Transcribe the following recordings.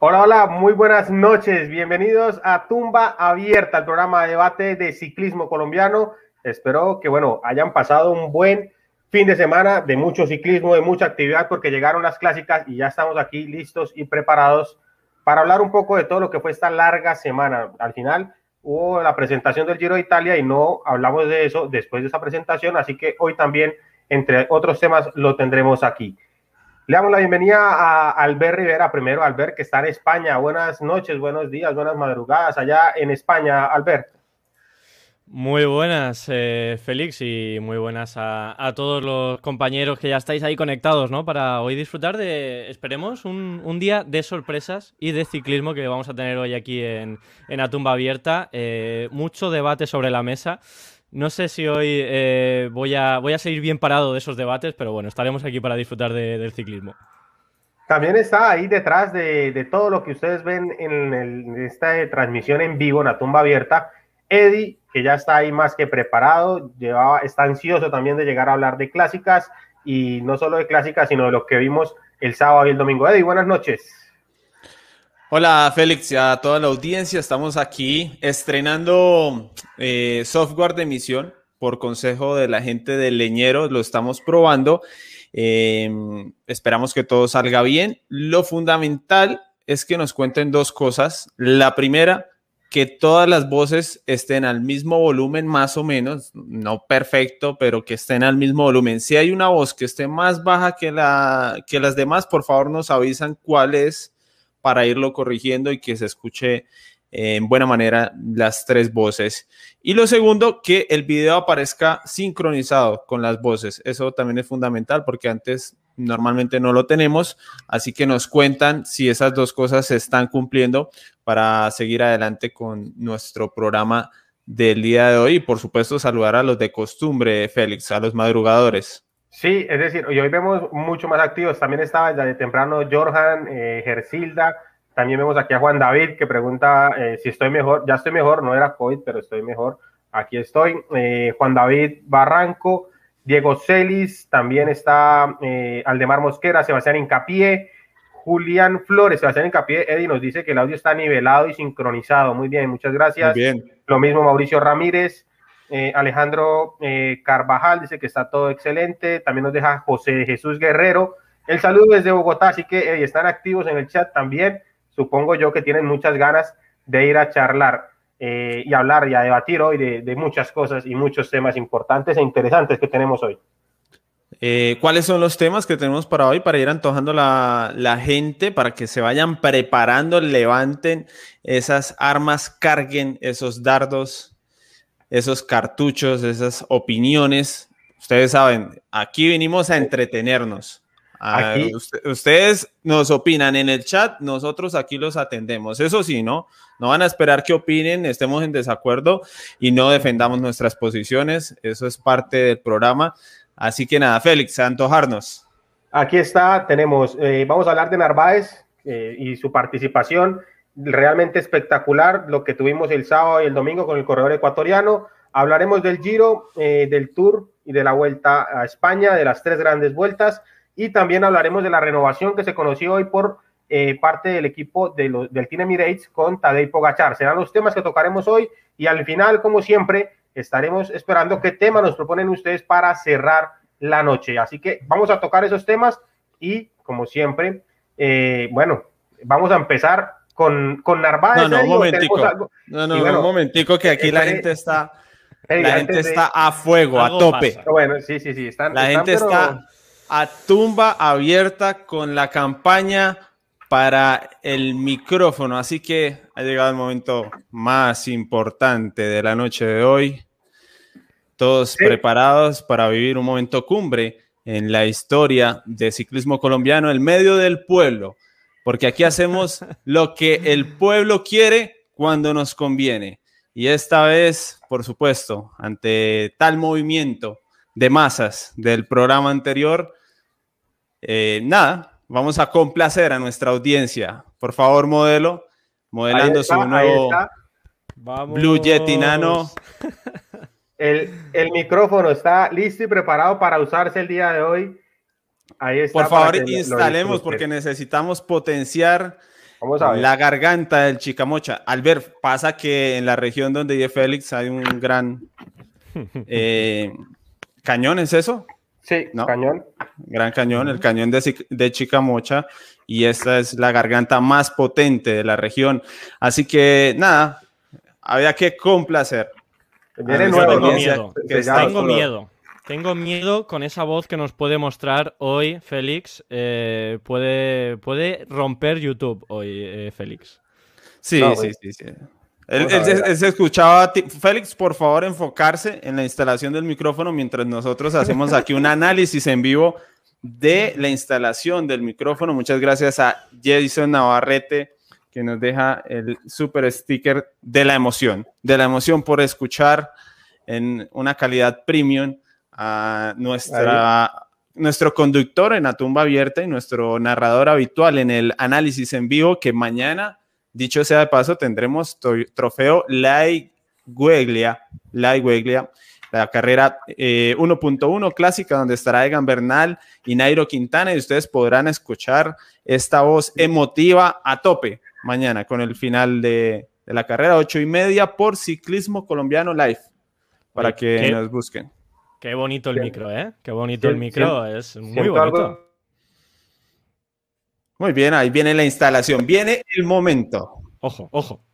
Hola, hola, muy buenas noches. Bienvenidos a Tumba Abierta, el programa de debate de ciclismo colombiano. Espero que, bueno, hayan pasado un buen fin de semana de mucho ciclismo, de mucha actividad, porque llegaron las clásicas y ya estamos aquí listos y preparados para hablar un poco de todo lo que fue esta larga semana. Al final hubo la presentación del Giro de Italia y no hablamos de eso después de esa presentación, así que hoy también, entre otros temas, lo tendremos aquí. Le damos la bienvenida a Albert Rivera, primero Albert, que está en España. Buenas noches, buenos días, buenas madrugadas allá en España, Albert. Muy buenas, eh, Félix, y muy buenas a, todos los compañeros que ya estáis ahí conectados, ¿no? Para hoy disfrutar de, esperemos, un, día de sorpresas y de ciclismo que vamos a tener hoy aquí en, en tumba abierta. Eh, mucho debate sobre la mesa. No sé si hoy eh, voy, a, voy a seguir bien parado de esos debates, pero bueno, estaremos aquí para disfrutar del ciclismo. También está ahí detrás de, todo lo que ustedes ven en, esta transmisión en vivo, en la tumba abierta, Eddie, que ya está ahí más que preparado, llevaba, está ansioso también de llegar a hablar de clásicas y no solo de clásicas, sino de lo que vimos el sábado y el domingo. Eddie, buenas noches. Hola Félix a toda la audiencia, estamos aquí estrenando eh, software de emisión por consejo de la gente de Leñero, lo estamos probando, em, esperamos que todo salga bien. Lo fundamental es que nos cuenten dos cosas. La primera, que todas las voces estén al mismo volumen más o menos, no perfecto, pero que estén al mismo volumen. Si hay una voz que esté más baja que, la, que las demás, por favor nos avisan cuál es para irlo corrigiendo y que se escuche en buena manera las tres voces. Y lo segundo, que el video aparezca sincronizado con las voces. Eso también es fundamental porque antes normalmente no lo tenemos. Así que nos cuentan si esas dos cosas se están cumpliendo para seguir adelante con nuestro programa del día de hoy. Y por supuesto, saludar a los de costumbre, Félix, a los madrugadores. Sí, es decir, hoy vemos mucho más activos. También estaba desde temprano Jorjan, eh, Gersilda. También vemos aquí a Juan David que pregunta eh, si estoy mejor. Ya estoy mejor, no era COVID, pero estoy mejor. Aquí estoy. Eh, Juan David Barranco, Diego Celis, también está eh, Aldemar Mosquera, Sebastián Incapié, Julián Flores, Sebastián Incapié, Eddie nos dice que el audio está nivelado y sincronizado. Muy bien, muchas gracias. bien. Lo mismo Mauricio Ramírez. Eh, Alejandro eh, Carvajal dice que está todo excelente. También nos deja José Jesús Guerrero. El saludo desde Bogotá, así que están activos en el chat también. Supongo yo que tienen muchas ganas de ir a charlar eh, y hablar y a debatir hoy de, muchas cosas y muchos temas importantes e interesantes que tenemos hoy. ¿Cuáles son los temas que tenemos para hoy para ir antojando la gente, para que se vayan preparando, levanten esas armas, carguen esos dardos esos cartuchos, esas opiniones. Ustedes saben, aquí venimos a entretenernos. ustedes nos opinan en el chat, nosotros aquí los atendemos. Eso sí, ¿no? No van a esperar que opinen, estemos en desacuerdo y no defendamos nuestras posiciones. Eso es parte del programa. Así que nada, Félix, antojarnos. Aquí está, tenemos, eh, vamos a hablar de Narváez eh, y su participación realmente espectacular lo que tuvimos el sábado y el domingo con el corredor ecuatoriano. Hablaremos del Giro, eh, del Tour y de la Vuelta a España, de las tres grandes vueltas. Y también hablaremos de la renovación que se conoció hoy por eh, parte del equipo de del Team Emirates con Tadej Pogachar. Serán los temas que tocaremos hoy y al final, como siempre, estaremos esperando qué tema nos proponen ustedes para cerrar la noche. Así que vamos a tocar esos temas y, como siempre, eh, bueno, vamos a empezar con, con Narváez. No, no, un momentico. No, no, un momentico que aquí la gente está, la gente está a fuego, a tope. Bueno, sí, sí, sí. Están, la gente está a tumba abierta con la campaña para el micrófono. Así que ha llegado el momento más importante de la noche de hoy. Todos preparados para vivir un momento cumbre en la historia de ciclismo colombiano, el medio del pueblo porque aquí hacemos lo que el pueblo quiere cuando nos conviene. Y esta vez, por supuesto, ante tal movimiento de masas del programa anterior, eh, nada, vamos a complacer a nuestra audiencia. Por favor, modelo, modelando su nuevo Blue Yeti Nano. El, el micrófono está listo y preparado para usarse el día de hoy Por favor, instalemos porque necesitamos potenciar Vamos a ver. La garganta del Chicamocha. Albert, pasa que en la región donde vive Félix hay un gran eh, cañón, ¿es eso? Sí, cañón. Gran cañón, el cañón de, de Chicamocha. Y esta es la garganta más potente de la región. Así que nada, había que complacer. Viene tengo miedo. tengo miedo. Tengo miedo con esa voz que nos puede mostrar hoy Félix. Eh, puede, puede romper YouTube hoy, eh, Félix. Sí, sí, sí, sí. Él, se, escuchaba. Félix, por favor, enfocarse en la instalación del micrófono mientras nosotros hacemos aquí un análisis en vivo de la instalación del micrófono. Muchas gracias a Jason Navarrete que nos deja el super sticker de la emoción, de la emoción por escuchar en una calidad premium a nuestra, nuestro conductor en la tumba abierta y nuestro narrador habitual en el análisis en vivo, que mañana, dicho sea de paso, tendremos trofeo Lai Gueglia, Lai Gueglia, la carrera 1.1 eh, clásica donde estará Egan Bernal y Nairo Quintana y ustedes podrán escuchar esta voz emotiva a tope mañana con el final de, la carrera 8 y media por Ciclismo Colombiano Live para que nos busquen. Qué bonito el micro, ¿eh? Qué bonito el micro, es muy bonito. Muy bien, ahí viene la instalación, viene el momento. Ojo, ojo.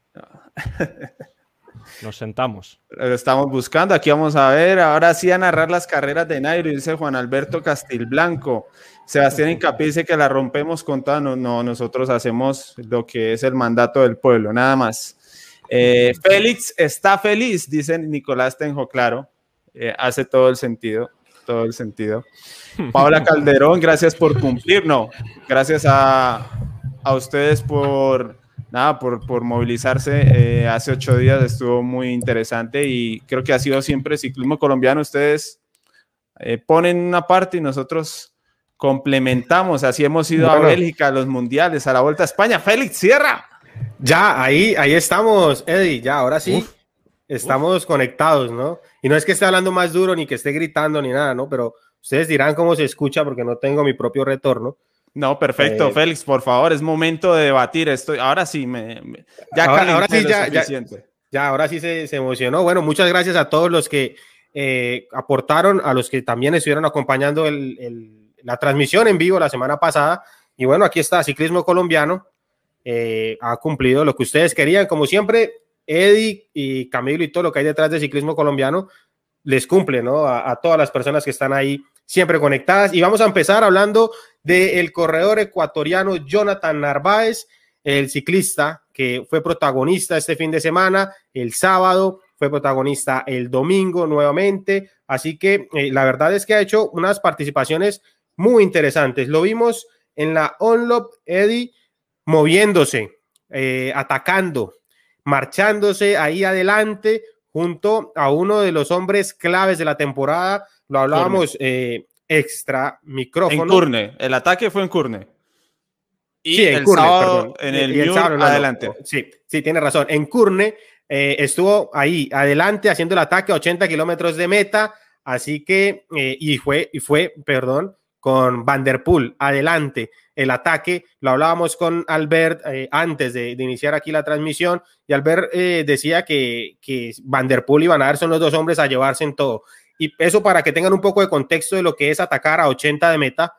Nos sentamos. Lo estamos buscando, aquí vamos a ver, ahora sí a narrar las carreras de Nairo, dice Juan Alberto Castilblanco. Sebastián Incapí dice que la rompemos con toda, no, no, nosotros hacemos lo que es el mandato del pueblo, nada más. Eh, Félix está feliz, dice Nicolás Tenjo, claro. Eh, hace todo el sentido, todo el sentido. Paula Calderón, gracias por cumplir, no, gracias a, a ustedes por, nada, por, por movilizarse. Eh, hace ocho días estuvo muy interesante y creo que ha sido siempre ciclismo colombiano. Ustedes eh, ponen una parte y nosotros complementamos. Así hemos ido a Bélgica, a los mundiales, a la Vuelta a España. Félix, cierra. Ya, ahí, ahí estamos, Eddie, ya, ahora sí. Estamos conectados, ¿no? Y no es que esté hablando más duro ni que esté gritando ni nada, ¿no? Pero ustedes dirán cómo se escucha porque no tengo mi propio retorno. No, perfecto, eh, Félix, por favor, es momento de debatir esto. Ahora sí, me, ya ahora, sí, ya, ya, ahora sí se, se, emocionó. Bueno, muchas gracias a todos los que eh, aportaron, a los que también estuvieron acompañando el, la transmisión en vivo la semana pasada. Y bueno, aquí está Ciclismo Colombiano. Eh, ha cumplido lo que ustedes querían. Como siempre, Eddie y Camilo y todo lo que hay detrás de ciclismo colombiano les cumple, ¿no? A, todas las personas que están ahí siempre conectadas. Y vamos a empezar hablando del corredor ecuatoriano Jonathan Narváez, el ciclista que fue protagonista este fin de semana, el sábado, fue protagonista el domingo nuevamente. Así que eh, la verdad es que ha hecho unas participaciones muy interesantes. Lo vimos en la Onlop, Eddie, moviéndose, eh, atacando, marchándose ahí adelante junto a uno de los hombres claves de la temporada. Lo hablábamos eh, extra micrófono. En Curne, el ataque fue en Curne. Y sí, en el Curne, en el, adelante. Sí, sí, tiene razón. En Curne eh, estuvo ahí adelante haciendo el ataque a 80 kilómetros de meta. Así que, eh, y fue, y fue, perdón, con Vanderpool adelante el ataque. Lo hablábamos con Albert eh, antes de, iniciar aquí la transmisión y Albert eh, decía que, que Van Der Poel y Van Aert son los dos hombres a llevarse en todo. Y eso para que tengan un poco de contexto de lo que es atacar a 80 de meta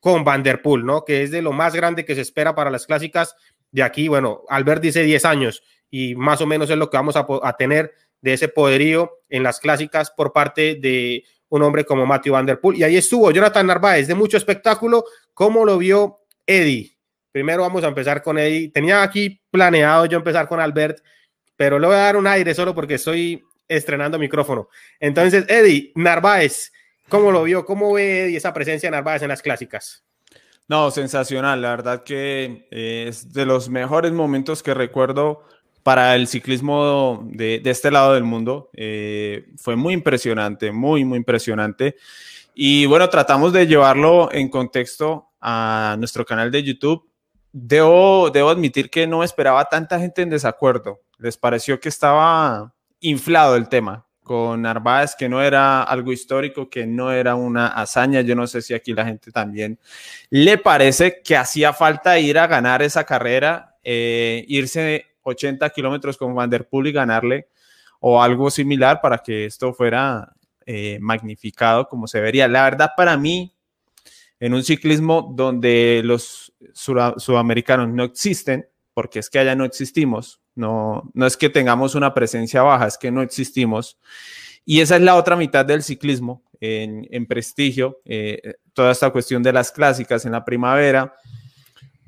con Van Der Poel, ¿no? Que es de lo más grande que se espera para las clásicas de aquí. Bueno, Albert dice 10 años y más o menos es lo que vamos a, a tener de ese poderío en las clásicas por parte de un hombre como Matthew Van Der Poel. Y ahí estuvo Jonathan Narváez, de mucho espectáculo. ¿Cómo lo vio Eddie? Primero vamos a empezar con Eddie. Tenía aquí planeado yo empezar con Albert, pero le voy a dar un aire solo porque estoy estrenando micrófono. Entonces, Eddie, Narváez, ¿cómo lo vio? ¿Cómo ve Eddie esa presencia de Narváez en las clásicas? No, sensacional. La verdad que eh, es de los mejores momentos que recuerdo para el ciclismo de, este lado del mundo. Eh, fue muy impresionante, muy, muy impresionante. Y bueno, tratamos de llevarlo en contexto a nuestro canal de YouTube. Debo, debo admitir que no esperaba tanta gente en desacuerdo. Les pareció que estaba inflado el tema con Narváez, que no era algo histórico, que no era una hazaña. Yo no sé si aquí la gente también le parece que hacía falta ir a ganar esa carrera eh, irse 80 kilómetros con Van Der Poel y ganarle o algo similar para que esto fuera eh, magnificado como se vería. La verdad, para mí, en un ciclismo donde los sudamericanos no existen, porque es que allá no existimos, no, no es que tengamos una presencia baja, es que no existimos. Y esa es la otra mitad del ciclismo en, prestigio, eh, toda esta cuestión de las clásicas en la primavera.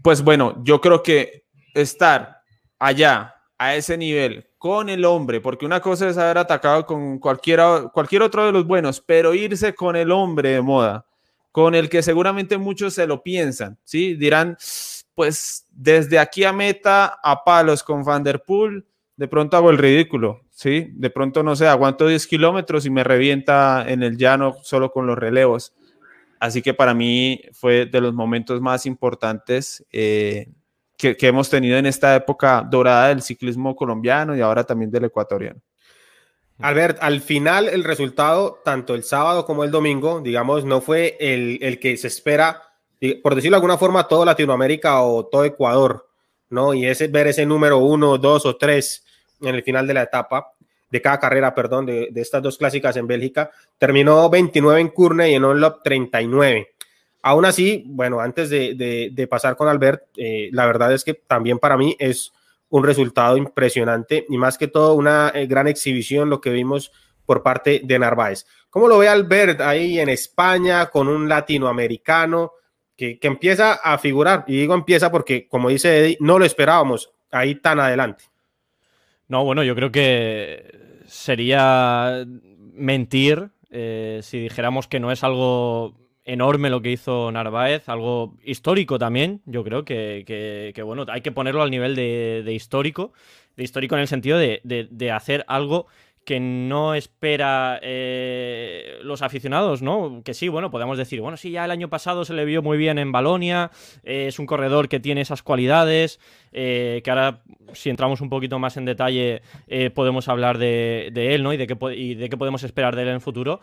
Pues bueno, yo creo que estar allá a ese nivel con el hombre, porque una cosa es haber atacado con cualquiera, cualquier otro de los buenos, pero irse con el hombre de moda, con el que seguramente muchos se lo piensan, ¿sí? Dirán, pues desde aquí a meta, a palos con Van de pronto hago el ridículo, ¿sí? De pronto, no sé, aguanto 10 kilómetros y me revienta en el llano solo con los relevos. Así que para mí fue de los momentos más importantes eh, que, hemos tenido en esta época dorada del ciclismo colombiano y ahora también del ecuatoriano. Albert, al final el resultado, tanto el sábado como el domingo, digamos, no fue el, el que se espera, por decirlo de alguna forma, todo Latinoamérica o todo Ecuador, ¿no? Y ese ver ese número uno, dos o tres en el final de la etapa, de cada carrera, perdón, de, de estas dos clásicas en Bélgica, terminó 29 en Curne y en Onlop 39. Aún así, bueno, antes de, pasar con Albert, eh, la verdad es que también para mí es un resultado impresionante y más que todo una eh, gran exhibición lo que vimos por parte de Narváez. ¿Cómo lo ve Albert ahí en España con un latinoamericano que, que empieza a figurar? Y digo empieza porque, como dice Eddie, no lo esperábamos ahí tan adelante. No, bueno, yo creo que sería mentir eh, si dijéramos que no es algo enorme lo que hizo Narváez, algo histórico también, yo creo que, bueno, hay que ponerlo al nivel de, histórico, de histórico en el sentido de, hacer algo que no espera eh, los aficionados, ¿no? Que sí, bueno, podemos decir, bueno, sí, ya el año pasado se le vio muy bien en Balonia, eh, es un corredor que tiene esas cualidades, eh, que ahora, si entramos un poquito más en detalle, podemos hablar de, él, ¿no? Y de, qué, y de qué podemos esperar de él en el futuro.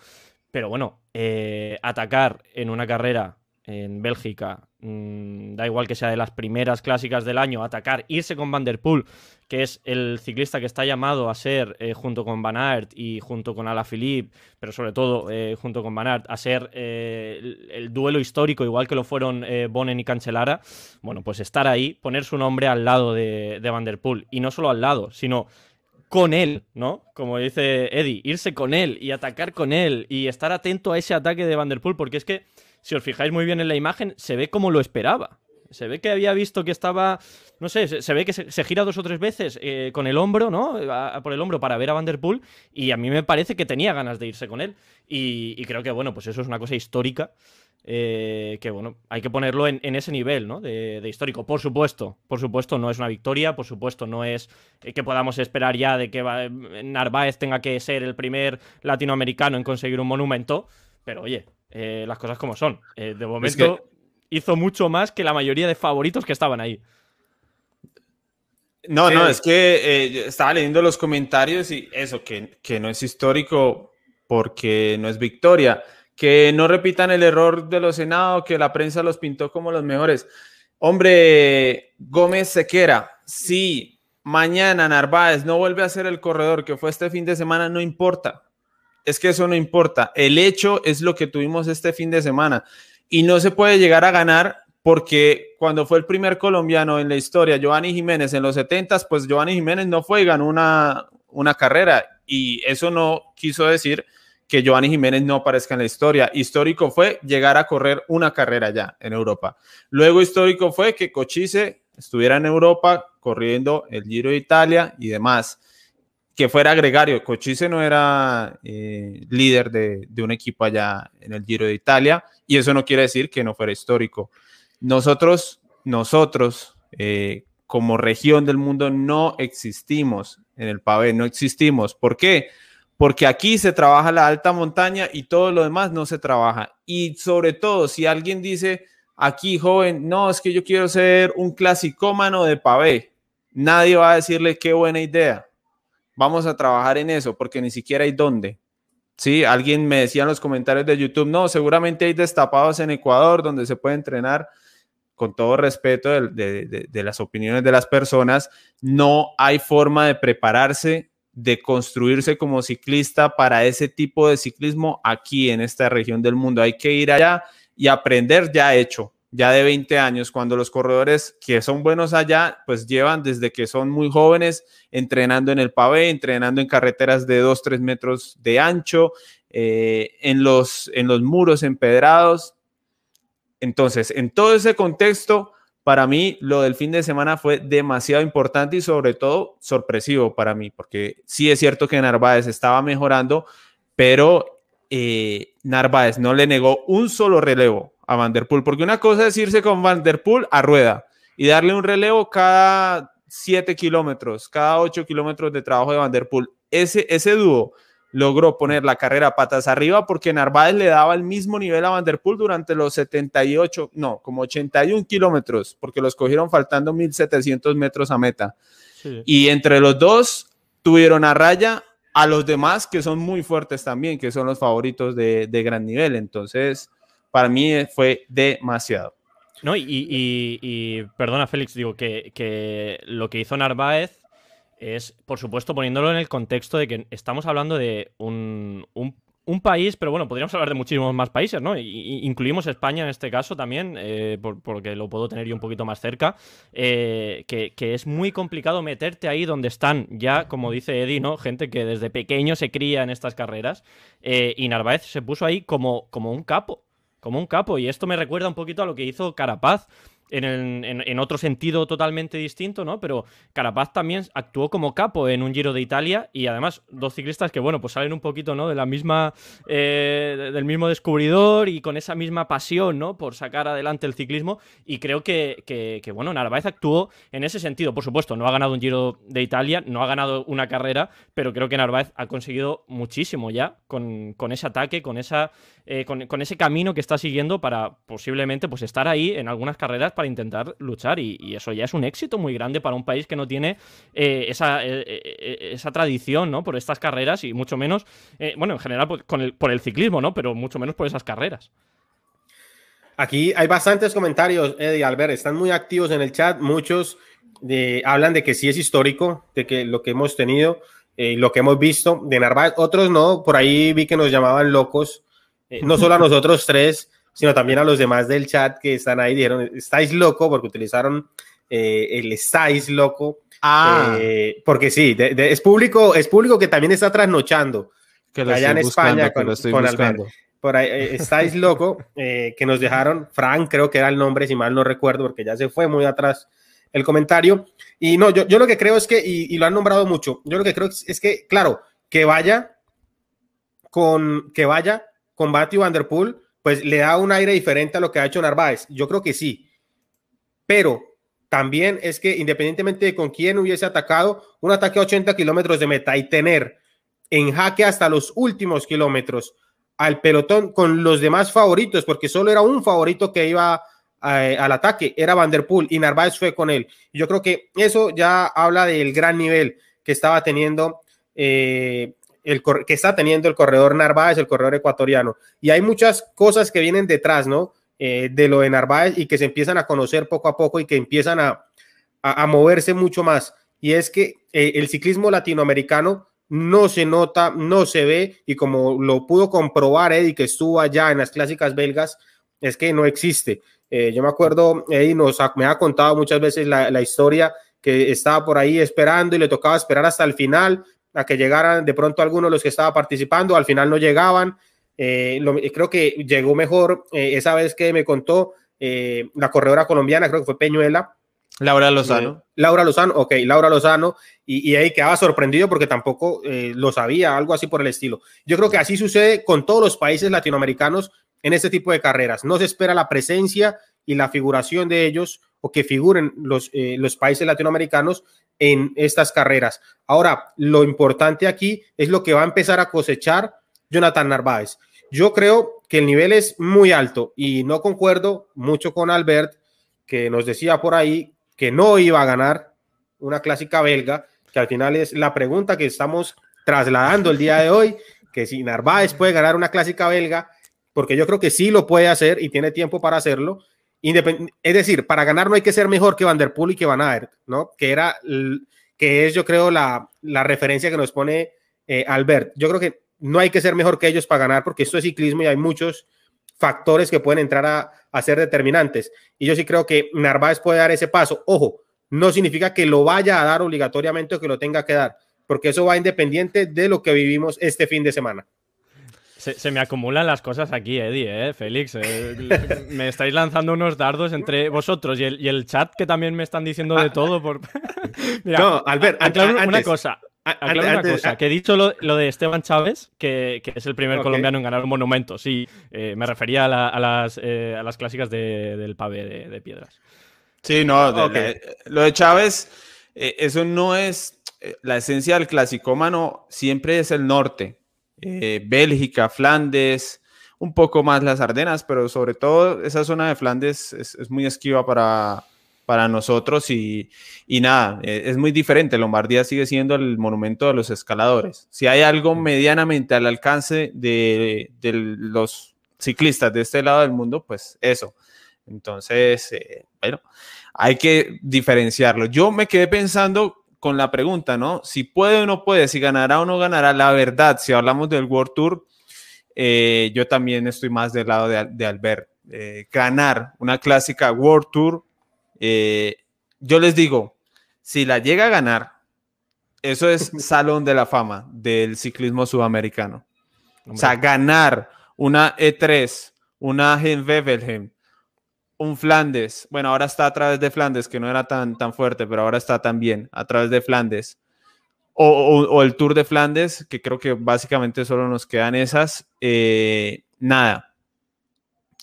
Pero bueno, eh, atacar en una carrera en Bélgica, mm, da igual que sea de las primeras clásicas del año, atacar, irse con Van Der Poel, que es el ciclista que está llamado a ser, eh, junto con Van Aert y junto con Alaphilippe, pero sobre todo eh, junto con Van Aert, a ser el, duelo histórico, igual que lo fueron Bonen y Cancelara, bueno, pues estar ahí, poner su nombre al lado de, de Van Der Poel, y no solo al lado, sino con él, ¿no? Como dice Eddie, irse con él y atacar con él y estar atento a ese ataque de Vanderpool, porque es que, si os fijáis muy bien en la imagen, se ve como lo esperaba. Se ve que había visto que estaba, no sé, se, ve que se, gira dos o tres veces eh, con el hombro, ¿no? por el hombro para ver a Vanderpool y a mí me parece que tenía ganas de irse con él. y creo que, bueno, pues eso es una cosa histórica eh, que bueno, hay que ponerlo en, ese nivel ¿no? de, histórico. Por supuesto, por supuesto, no es una victoria, por supuesto, no es eh, que podamos esperar ya de que Narváez tenga que ser el primer latinoamericano en conseguir un monumento, pero oye, eh, las cosas como son. de momento hizo mucho más que la mayoría de favoritos que estaban ahí. No, no, es que estaba leyendo los comentarios y eso, que, que no es histórico porque no es victoria que no repitan el error de los senados, que la prensa los pintó como los mejores. Hombre, Gómez Sequera, si mañana Narváez no vuelve a ser el corredor que fue este fin de semana, no importa. Es que eso no importa. El hecho es lo que tuvimos este fin de semana. Y no se puede llegar a ganar porque cuando fue el primer colombiano en la historia, Giovanni Jiménez, en los 70, pues Giovanni Jiménez no fue y ganó una, una carrera. Y eso no quiso decir que Giovanni Jiménez no aparezca en la historia. Histórico fue llegar a correr una carrera ya en Europa. Luego histórico fue que Cochise estuviera en Europa corriendo el Giro de Italia y demás. Que fuera gregario. Cochise no era eh, líder de, un equipo allá en el Giro de Italia y eso no quiere decir que no fuera histórico. Nosotros, nosotros, eh, como región del mundo, no existimos en el pavé, no existimos. ¿Por qué? Aquí se trabaja la alta montaña y todo lo demás no se trabaja. Y sobre todo, si alguien dice aquí, joven, no, es que yo quiero ser un clasicómano de pavé, nadie va a decirle qué buena idea. Vamos a trabajar en eso, porque ni siquiera hay dónde. Sí, alguien me decía en los comentarios de YouTube, no, seguramente hay destapados en Ecuador donde se puede entrenar. con todo respeto de, las opiniones de las personas, no hay forma de prepararse, de construirse como ciclista para ese tipo de ciclismo aquí en esta región del mundo. Hay que ir allá y aprender ya hecho, ya de 20 años, cuando los corredores que son buenos allá, pues llevan desde que son muy jóvenes entrenando en el pavé, entrenando en carreteras de 2, 3 metros de ancho, eh, en, los, en los muros empedrados. Entonces, en todo ese contexto, para mí lo del fin de semana fue demasiado importante y sobre todo sorpresivo para mí, porque sí es cierto que Narváez estaba mejorando, pero eh, Narváez no le negó un solo relevo a Vanderpool, porque una cosa es irse con Vanderpool a rueda y darle un relevo cada 7 kilómetros, cada 8 kilómetros de trabajo de Vanderpool. Ese, ese dúo logró poner la carrera patas arriba porque Narváez le daba el mismo nivel a Vanderpool durante los 78, no, como 81 kilómetros, porque los cogieron faltando 1700 metros a meta. Y entre los dos tuvieron a raya a los demás que son muy fuertes también, que son los favoritos de, gran nivel. Entonces, para mí fue demasiado. No, y, perdona, Félix, digo que, que lo que hizo Narváez es, por supuesto, poniéndolo en el contexto de que estamos hablando de un, país, pero bueno, podríamos hablar de muchísimos más países, ¿no? Y, incluimos España en este caso también, eh, porque lo puedo tener yo un poquito más cerca, eh, que, es muy complicado meterte ahí donde están ya, como dice Eddie, ¿no? Gente que desde pequeño se cría en estas carreras, eh, y Narváez se puso ahí como, como un capo, como un capo, y esto me recuerda un poquito a lo que hizo Carapaz en, otro sentido totalmente distinto, ¿no? Pero Carapaz también actuó como capo en un Giro de Italia y además dos ciclistas que, bueno, pues salen un poquito, ¿no? De la misma, eh, del mismo descubridor y con esa misma pasión, ¿no? Por sacar adelante el ciclismo y creo que, que, bueno, Narváez actuó en ese sentido. Por supuesto, no ha ganado un Giro de Italia, no ha ganado una carrera, pero creo que Narváez ha conseguido muchísimo ya con, con ese ataque, con, esa, eh, con, con ese camino que está siguiendo para posiblemente pues estar ahí en algunas carreras para intentar luchar y, eso ya es un éxito muy grande para un país que no tiene eh, esa, eh, eh, esa, tradición ¿no? por estas carreras y mucho menos, bueno, en general por, con el, por el ciclismo, ¿no? pero mucho menos por esas carreras. Aquí hay bastantes comentarios, Eddie Albert, están muy activos en el chat, muchos de, hablan de que sí es histórico, de que lo que hemos tenido, lo que hemos visto de Narváez, otros no, por ahí vi que nos llamaban locos, no solo a nosotros tres, sino también a los demás del chat que están ahí, dijeron, estáis loco, porque utilizaron eh, el estáis loco. Ah. Eh, porque sí, es, público, es público que también está trasnochando. Que allá en España con, con Por ahí, eh, estáis loco, que nos dejaron, Frank creo que era el nombre, si mal no recuerdo, porque ya se fue muy atrás el comentario. Y no, yo, yo lo que creo es que, y, lo han nombrado mucho, yo lo que creo es, que, claro, que vaya con, que vaya con Batty Vanderpool pues le da un aire diferente a lo que ha hecho Narváez. Yo creo que sí. Pero también es que independientemente de con quién hubiese atacado, un ataque a 80 kilómetros de meta y tener en jaque hasta los últimos kilómetros al pelotón con los demás favoritos, porque solo era un favorito que iba eh, al ataque, era Vanderpool y Narváez fue con él. Yo creo que eso ya habla del gran nivel que estaba teniendo eh, el, que está teniendo el corredor Narváez, el corredor ecuatoriano. Y hay muchas cosas que vienen detrás, ¿no? Eh, de lo de Narváez y que se empiezan a conocer poco a poco y que empiezan a, a, moverse mucho más. Y es que eh, el ciclismo latinoamericano no se nota, no se ve, y como lo pudo comprobar Eddie, que estuvo allá en las clásicas belgas, es que no existe. Eh, yo me acuerdo, Eddie nos me ha contado muchas veces la, historia que estaba por ahí esperando y le tocaba esperar hasta el final a que llegaran de pronto algunos de los que estaban participando, al final no llegaban. Eh, creo que llegó mejor eh, esa vez que me contó eh, la corredora colombiana, creo que fue Peñuela. Laura Lozano. Laura Lozano, ok, Laura Lozano, y, ahí quedaba sorprendido porque tampoco lo sabía, algo así por el estilo. Yo creo que así sucede con todos los países latinoamericanos en este tipo de carreras. No se espera la presencia y la figuración de ellos o que figuren los, los países latinoamericanos en estas carreras. Ahora, lo importante aquí es lo que va a empezar a cosechar Jonathan Narváez. Yo creo que el nivel es muy alto y no concuerdo mucho con Albert, que nos decía por ahí que no iba a ganar una clásica belga, que al final es la pregunta que estamos trasladando el día de hoy, que si Narváez puede ganar una clásica belga, porque yo creo que sí lo puede hacer y tiene tiempo para hacerlo, es decir, para ganar no hay que ser mejor que Van Der Poel y que Van Aert, ¿no? Que era, que es yo creo la, la referencia que nos pone eh, Albert. Yo creo que no hay que ser mejor que ellos para ganar porque esto es ciclismo y hay muchos factores que pueden entrar a, a ser determinantes. Y yo sí creo que Narváez puede dar ese paso. Ojo, no significa que lo vaya a dar obligatoriamente o que lo tenga que dar, porque eso va independiente de lo que vivimos este fin de semana. Se, me acumulan las cosas aquí, Eddie, ¿eh? Félix. Eh, me estáis lanzando unos dardos entre vosotros y el, chat que también me están diciendo de ah. todo. Por... no, Albert, una cosa. una cosa, que he dicho lo, de Esteban Chávez, que, es el primer colombiano en ganar un monumento. Sí, eh, me refería a, las, eh, a, las, clásicas del pavé de piedras. Sí, no, lo de Chávez, eh, eso no es eh, la esencia del clasicómano, siempre es el norte. Eh, Bélgica, Flandes, un poco más las Ardenas, pero sobre todo esa zona de Flandes es, muy esquiva para, para nosotros y, nada, es muy diferente. Lombardía sigue siendo el monumento de los escaladores. Si hay algo medianamente al alcance de, de los ciclistas de este lado del mundo, pues eso. Entonces, bueno, hay que diferenciarlo. Yo me quedé pensando con la pregunta, ¿no? Si puede o no puede, si ganará o no ganará, la verdad, si hablamos del World Tour, eh, yo también estoy más del lado de, Albert. Eh, ganar una clásica World Tour, eh, yo les digo, si la llega a ganar, eso es salón de la fama del ciclismo sudamericano. O sea, ganar una E3, una Gen un Flandes, bueno, ahora está a través de Flandes, que no era tan, tan fuerte, pero ahora está también a través de Flandes. O, el Tour de Flandes, que creo que básicamente solo nos quedan esas. Eh, nada,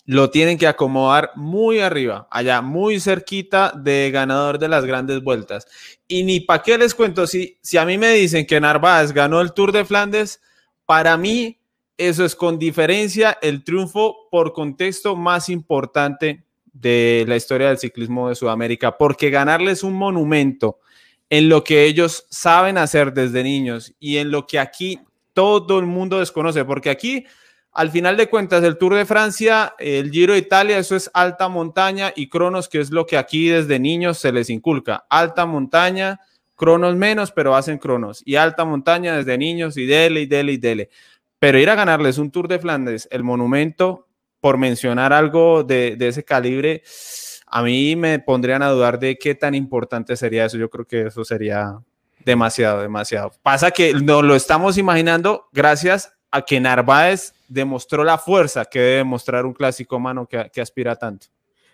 lo tienen que acomodar muy arriba, allá, muy cerquita de ganador de las grandes vueltas. Y ni para qué les cuento, si, si a mí me dicen que Narváez ganó el Tour de Flandes, para mí eso es con diferencia el triunfo por contexto más importante de la historia del ciclismo de Sudamérica, porque ganarles un monumento en lo que ellos saben hacer desde niños y en lo que aquí todo el mundo desconoce, porque aquí, al final de cuentas, el Tour de Francia, el Giro de Italia, eso es alta montaña y cronos, que es lo que aquí desde niños se les inculca. Alta montaña, cronos menos, pero hacen cronos. Y alta montaña desde niños y dele y dele y dele. Pero ir a ganarles un Tour de Flandes, el monumento, por mencionar algo de, ese calibre, a mí me pondrían a dudar de qué tan importante sería eso. Yo creo que eso sería demasiado, demasiado. Pasa que no lo estamos imaginando gracias a que Narváez demostró la fuerza que debe demostrar un clásico humano que, aspira tanto.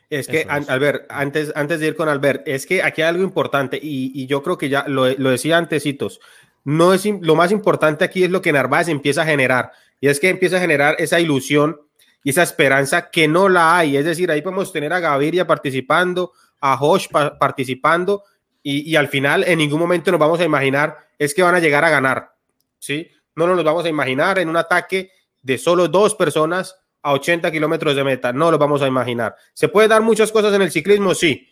Es que, Albert, antes, antes de ir con Albert, es que aquí hay algo importante y, yo creo que ya lo, lo, decía antesitos. No es lo más importante aquí es lo que Narváez empieza a generar y es que empieza a generar esa ilusión y esa esperanza que no la hay. Es decir, ahí podemos tener a Gaviria participando, a Hosh participando y, al final en ningún momento nos vamos a imaginar es que van a llegar a ganar. ¿sí? No nos lo vamos a imaginar en un ataque de solo dos personas a 80 kilómetros de meta. No lo vamos a imaginar. ¿Se puede dar muchas cosas en el ciclismo? Sí,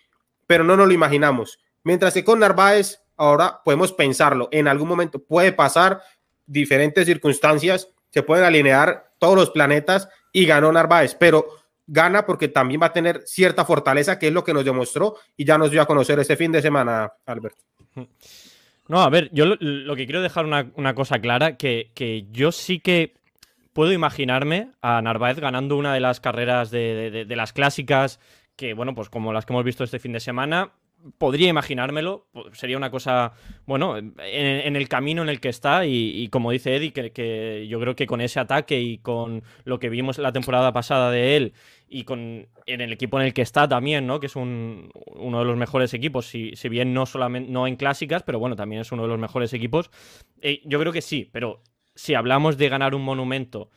pero no nos lo imaginamos. Mientras que con Narváez ahora podemos pensarlo. En algún momento puede pasar diferentes circunstancias, se pueden alinear todos los planetas y ganó Narváez, pero gana porque también va a tener cierta fortaleza, que es lo que nos demostró y ya nos dio a conocer este fin de semana, Albert. No, a ver, yo lo, que quiero dejar una, cosa clara, que, que, yo sí que puedo imaginarme a Narváez ganando una de las carreras de, de las clásicas, que bueno, pues como las que hemos visto este fin de semana, podría imaginármelo, sería una cosa, bueno, en, el camino en el que está y, como dice Eddie, que, yo creo que con ese ataque y con lo que vimos la temporada pasada de él y con en el equipo en el que está también, ¿no? Que es uno de los mejores equipos, si, si, bien no solamente no en clásicas, pero bueno, también es uno de los mejores equipos. Eh, yo creo que sí, pero si hablamos de ganar un monumento,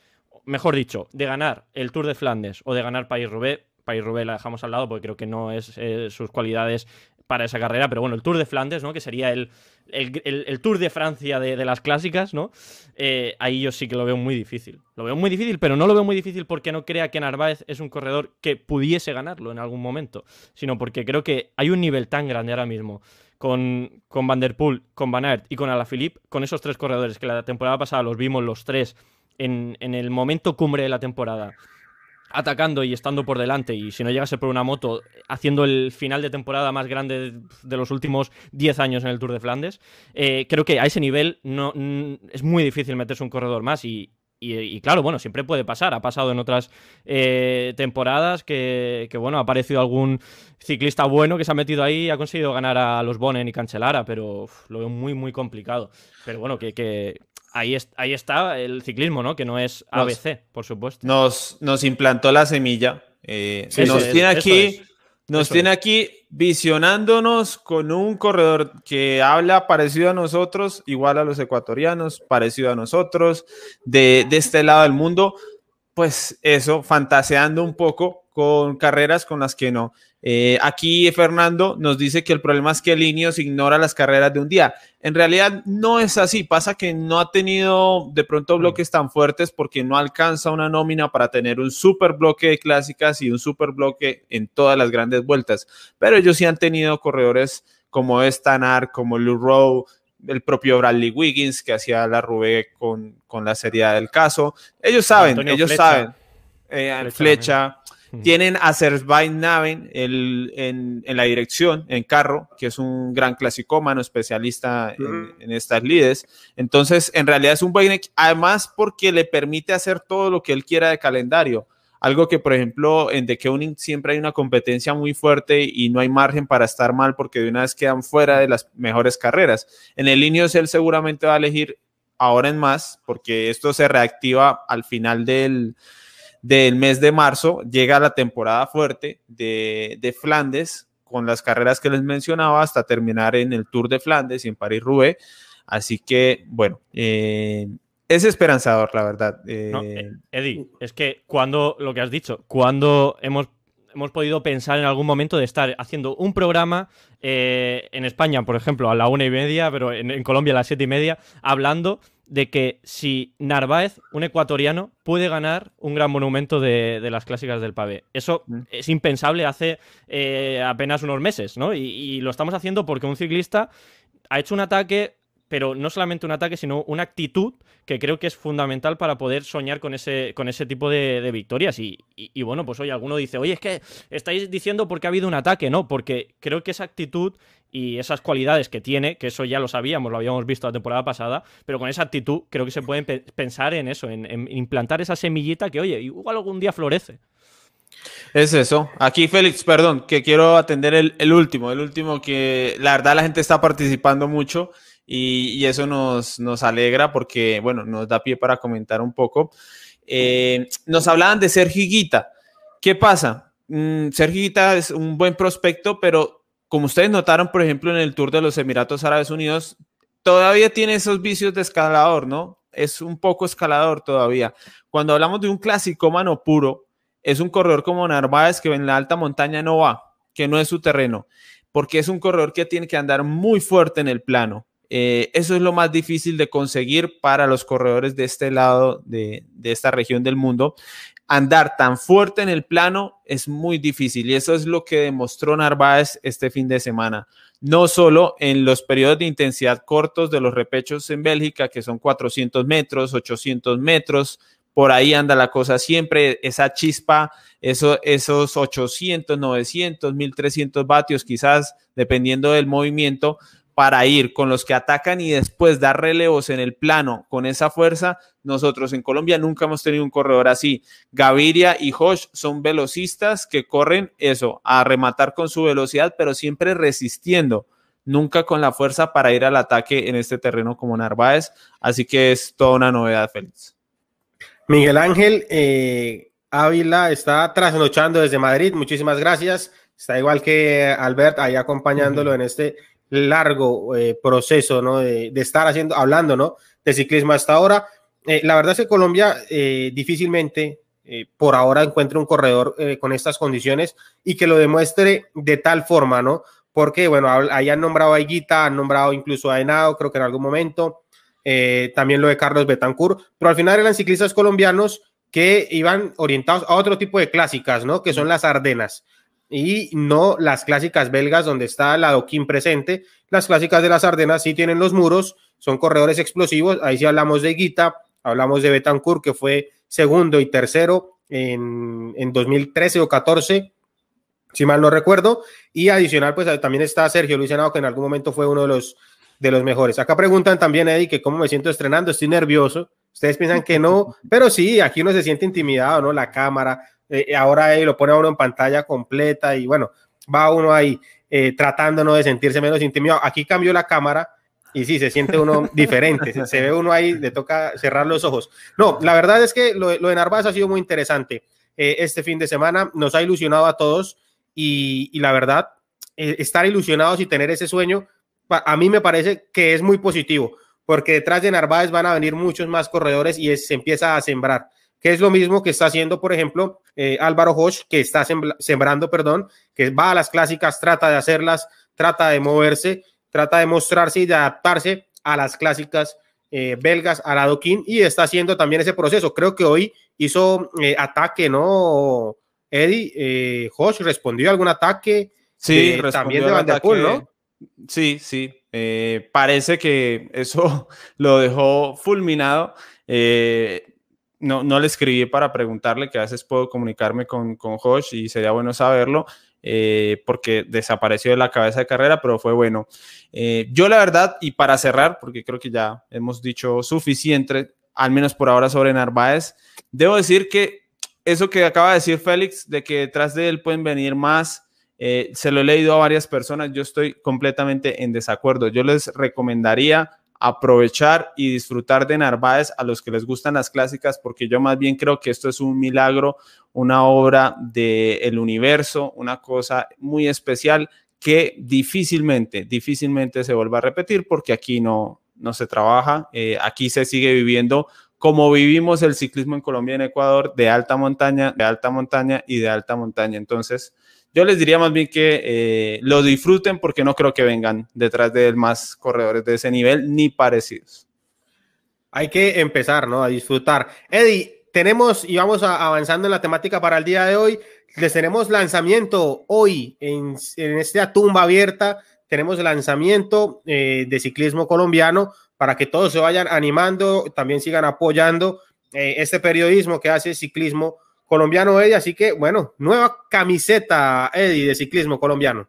mejor dicho, de ganar el Tour de Flandes o de ganar País-Roubaix, País-Roubaix la dejamos al lado porque creo que no es eh, sus cualidades para esa carrera, pero bueno, el Tour de Flandes, ¿no? Que sería el, el, Tour de Francia de, las clásicas, ¿no? Eh, ahí yo sí que lo veo muy difícil. Lo veo muy difícil, pero no lo veo muy difícil porque no crea que Narváez es un corredor que pudiese ganarlo en algún momento, sino porque creo que hay un nivel tan grande ahora mismo con, con Van Der Poel, con Van Aert y con Alaphilippe, con esos tres corredores que la temporada pasada los vimos los tres en, en el momento cumbre de la temporada atacando y estando por delante y si no llegase por una moto haciendo el final de temporada más grande de, los últimos 10 años en el Tour de Flandes, eh, creo que a ese nivel no, es muy difícil meterse un corredor más y, y, claro, bueno, siempre puede pasar. Ha pasado en otras eh, temporadas que, bueno, ha aparecido algún ciclista bueno que se ha metido ahí y ha conseguido ganar a los Bonen y Cancelara, pero lo veo muy, muy complicado. Pero bueno, que, ahí, ahí está el ciclismo, ¿no? Que no es ABC, por supuesto. Nos, nos implantó la semilla. Eh, nos tiene aquí nos tiene aquí visionándonos con un corredor que habla parecido a nosotros, igual a los ecuatorianos, parecido a nosotros, de, de este lado del mundo. Pues eso, fantaseando un poco con carreras con las que no. Eh, aquí Fernando nos dice que el problema es que el Ineos ignora las carreras de un día. En realidad no es así, pasa que no ha tenido de pronto bloques tan fuertes porque no alcanza una nómina para tener un super bloque de clásicas y un super bloque en todas las grandes vueltas. Pero ellos sí han tenido corredores como Stanar, como Lou Rowe, el propio Bradley Wiggins que hacía la Rubé con, con la seriedad del caso. Ellos saben, ellos saben. Eh, Flecha tienen a Servain Naven en, la dirección, en carro, que es un gran clasicómano, especialista en, estas lides. Entonces, en realidad es un buen además porque le permite hacer todo lo que él quiera de calendario. Algo que, por ejemplo, en The Keuning siempre hay una competencia muy fuerte y no hay margen para estar mal porque de una vez quedan fuera de las mejores carreras. En el Ineos él seguramente va a elegir ahora en más porque esto se reactiva al final del, del mes de marzo llega la temporada fuerte de, Flandes con las carreras que les mencionaba hasta terminar en el Tour de Flandes y en París-Roubaix. Así que, bueno, eh, es esperanzador, la verdad. Eh, eh, Eddie, es que cuando, lo que has dicho, cuando hemos, hemos podido pensar en algún momento de estar haciendo un programa en España, por ejemplo, a la una y media, pero en, en Colombia a las siete y media, hablando de que si Narváez, un ecuatoriano, puede ganar un gran monumento de, las clásicas del pavé. Eso mm. es impensable hace eh, apenas unos meses, ¿no? Y, lo estamos haciendo porque un ciclista ha hecho un ataque, pero no solamente un ataque, sino una actitud que creo que es fundamental para poder soñar con ese, con ese tipo de, victorias. Y, y, bueno, pues hoy alguno dice, oye, es que estáis diciendo porque ha habido un ataque, ¿no? Porque creo que esa actitud y esas cualidades que tiene, que eso ya lo sabíamos, lo habíamos visto la temporada pasada, pero con esa actitud creo que se puede pensar en eso, en, implantar esa semillita que, oye, igual algún día florece. Es eso. Aquí, Félix, perdón, que quiero atender el, último, el último que la verdad la gente está participando mucho y, eso nos, nos, alegra porque, bueno, nos da pie para comentar un poco. Eh, nos hablaban de Sergio Guita. ¿Qué pasa? Mm, Sergio Guita es un buen prospecto, pero como ustedes notaron, por ejemplo, en el Tour de los Emiratos Árabes Unidos, todavía tiene esos vicios de escalador, ¿no? Es un poco escalador todavía. Cuando hablamos de un clásico mano puro, es un corredor como Narváez que en la alta montaña no va, que no es su terreno, porque es un corredor que tiene que andar muy fuerte en el plano. Eh, eso es lo más difícil de conseguir para los corredores de este lado de, de esta región del mundo andar tan fuerte en el plano es muy difícil y eso es lo que demostró Narváez este fin de semana. No solo en los periodos de intensidad cortos de los repechos en Bélgica, que son 400 metros, 800 metros, por ahí anda la cosa siempre, esa chispa, eso, esos 800, 900, 1300 vatios quizás, dependiendo del movimiento, para ir con los que atacan y después dar relevos en el plano con esa fuerza, nosotros en Colombia nunca hemos tenido un corredor así. Gaviria y Josh son velocistas que corren eso, a rematar con su velocidad, pero siempre resistiendo, nunca con la fuerza para ir al ataque en este terreno como Narváez. Así que es toda una novedad, Félix. Miguel Ángel eh, Ávila está trasnochando desde Madrid. Muchísimas gracias. Está igual que Albert ahí acompañándolo en este largo eh, proceso, ¿no? De, estar haciendo, hablando, ¿no? De ciclismo hasta ahora. Eh, la verdad es que Colombia eh, difícilmente por ahora encuentra un corredor con estas condiciones y que lo demuestre de tal forma, ¿no? Porque, bueno, ahí han nombrado a Higuita, han nombrado incluso a Henao, creo que en algún momento, también lo de Carlos Betancourt, pero al final eran ciclistas colombianos que iban orientados a otro tipo de clásicas, ¿no? Que son las Ardenas y no las clásicas belgas donde está la Doquín presente. Las clásicas de las Ardenas sí tienen los muros, son corredores explosivos. Ahí sí hablamos de Guita, hablamos de Betancourt, que fue segundo y tercero en, en 2013 o 14 si mal no recuerdo. Y adicional, pues también está Sergio Luis Henao, que en algún momento fue uno de los, de los mejores. Acá preguntan también, Eddie, que cómo me siento estrenando, estoy nervioso. Ustedes piensan que no, pero sí, aquí uno se siente intimidado, ¿no? La cámara, eh, ahora lo pone a uno en pantalla completa y bueno, va uno ahí eh, tratando ¿no? de sentirse menos intimidado. Aquí cambió la cámara y sí, se siente uno diferente, se, ve uno ahí, le toca cerrar los ojos. No, la verdad es que lo, de Narváez ha sido muy interesante. Eh, este fin de semana nos ha ilusionado a todos y, la verdad, eh, estar ilusionados y tener ese sueño, a mí me parece que es muy positivo, porque detrás de Narváez van a venir muchos más corredores y se empieza a sembrar, que es lo mismo que está haciendo, por ejemplo, eh, Álvaro Hosch, que está sembrando, perdón, que va a las clásicas, trata de hacerlas, trata de moverse, trata de mostrarse y de adaptarse a las clásicas eh, belgas, a la Doquín, y está haciendo también ese proceso. Creo que hoy hizo ataque, ¿no? Eddie, eh, respondió a algún ataque. Sí, también de Van ¿no? Sí, sí. Eh, parece que eso lo dejó fulminado. Eh, no, no le escribí para preguntarle, que a veces puedo comunicarme con, con Josh y sería bueno saberlo, eh, porque desapareció de la cabeza de carrera, pero fue bueno. yo la verdad, y para cerrar, porque creo que ya hemos dicho suficiente, al menos por ahora sobre Narváez, debo decir que eso que acaba de decir Félix, de que detrás de él pueden venir más, eh, se lo he leído a varias personas, yo estoy completamente en desacuerdo. Yo les recomendaría aprovechar y disfrutar de Narváez a los que les gustan las clásicas, porque yo más bien creo que esto es un milagro, una obra del universo, una cosa muy especial que difícilmente, difícilmente se vuelva a repetir porque aquí no, no se trabaja, eh, aquí se sigue viviendo como vivimos el ciclismo en Colombia y en Ecuador, de alta montaña, de alta montaña y de alta montaña. Entonces, yo les diría más bien que eh, lo disfruten porque no creo que vengan detrás de él más corredores de ese nivel ni parecidos. Hay que empezar, ¿no? A disfrutar. Eddie, tenemos y vamos avanzando en la temática para el día de hoy. Les tenemos lanzamiento hoy en, esta tumba abierta. Tenemos lanzamiento eh, de ciclismo colombiano para que todos se vayan animando, también sigan apoyando eh, este periodismo que hace ciclismo colombiano, Eddie. Así que, bueno, nueva camiseta, Eddie, de ciclismo colombiano.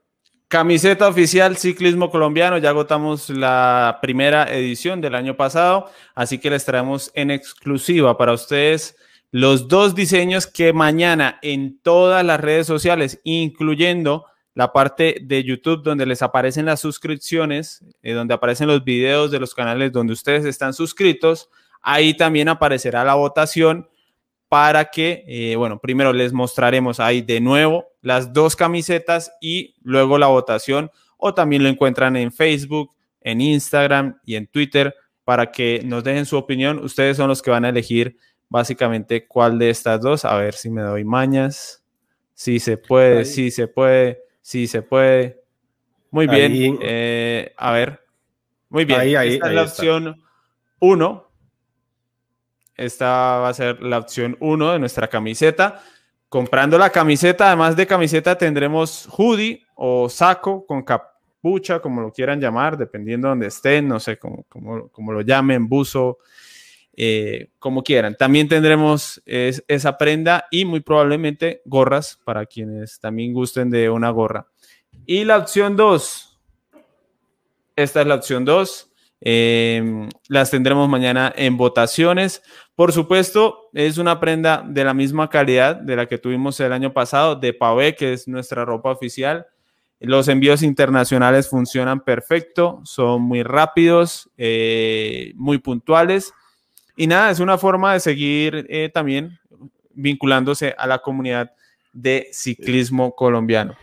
Camiseta oficial Ciclismo Colombiano, ya agotamos la primera edición del año pasado, así que les traemos en exclusiva para ustedes los dos diseños que mañana en todas las redes sociales, incluyendo la parte de YouTube donde les aparecen las suscripciones, eh, donde aparecen los videos de los canales donde ustedes están suscritos. Ahí también aparecerá la votación para que, eh, bueno, primero les mostraremos ahí de nuevo las dos camisetas y luego la votación. O también lo encuentran en Facebook, en Instagram y en Twitter para que nos dejen su opinión. Ustedes son los que van a elegir básicamente cuál de estas dos. A ver si me doy mañas. Si se puede, si se puede. Sí, se puede. Muy bien. Eh, a ver. Muy bien. Ahí, Esta es la opción 1. Esta va a ser la opción 1 de nuestra camiseta. Comprando la camiseta, además de camiseta, tendremos hoodie o saco con capucha, como lo quieran llamar, dependiendo de donde estén, no sé cómo, cómo, lo llamen, buzo, eh, como quieran. También tendremos esa prenda y muy probablemente gorras para quienes también gusten de una gorra. Y la opción 2. Esta es la opción 2. Em, las tendremos mañana en votaciones. Por supuesto, es una prenda de la misma calidad de la que tuvimos el año pasado, de Pavé, que es nuestra ropa oficial. Los envíos internacionales funcionan perfecto, son muy rápidos, eh, muy puntuales y nada, es una forma de seguir eh, también vinculándose a la comunidad de ciclismo colombiano.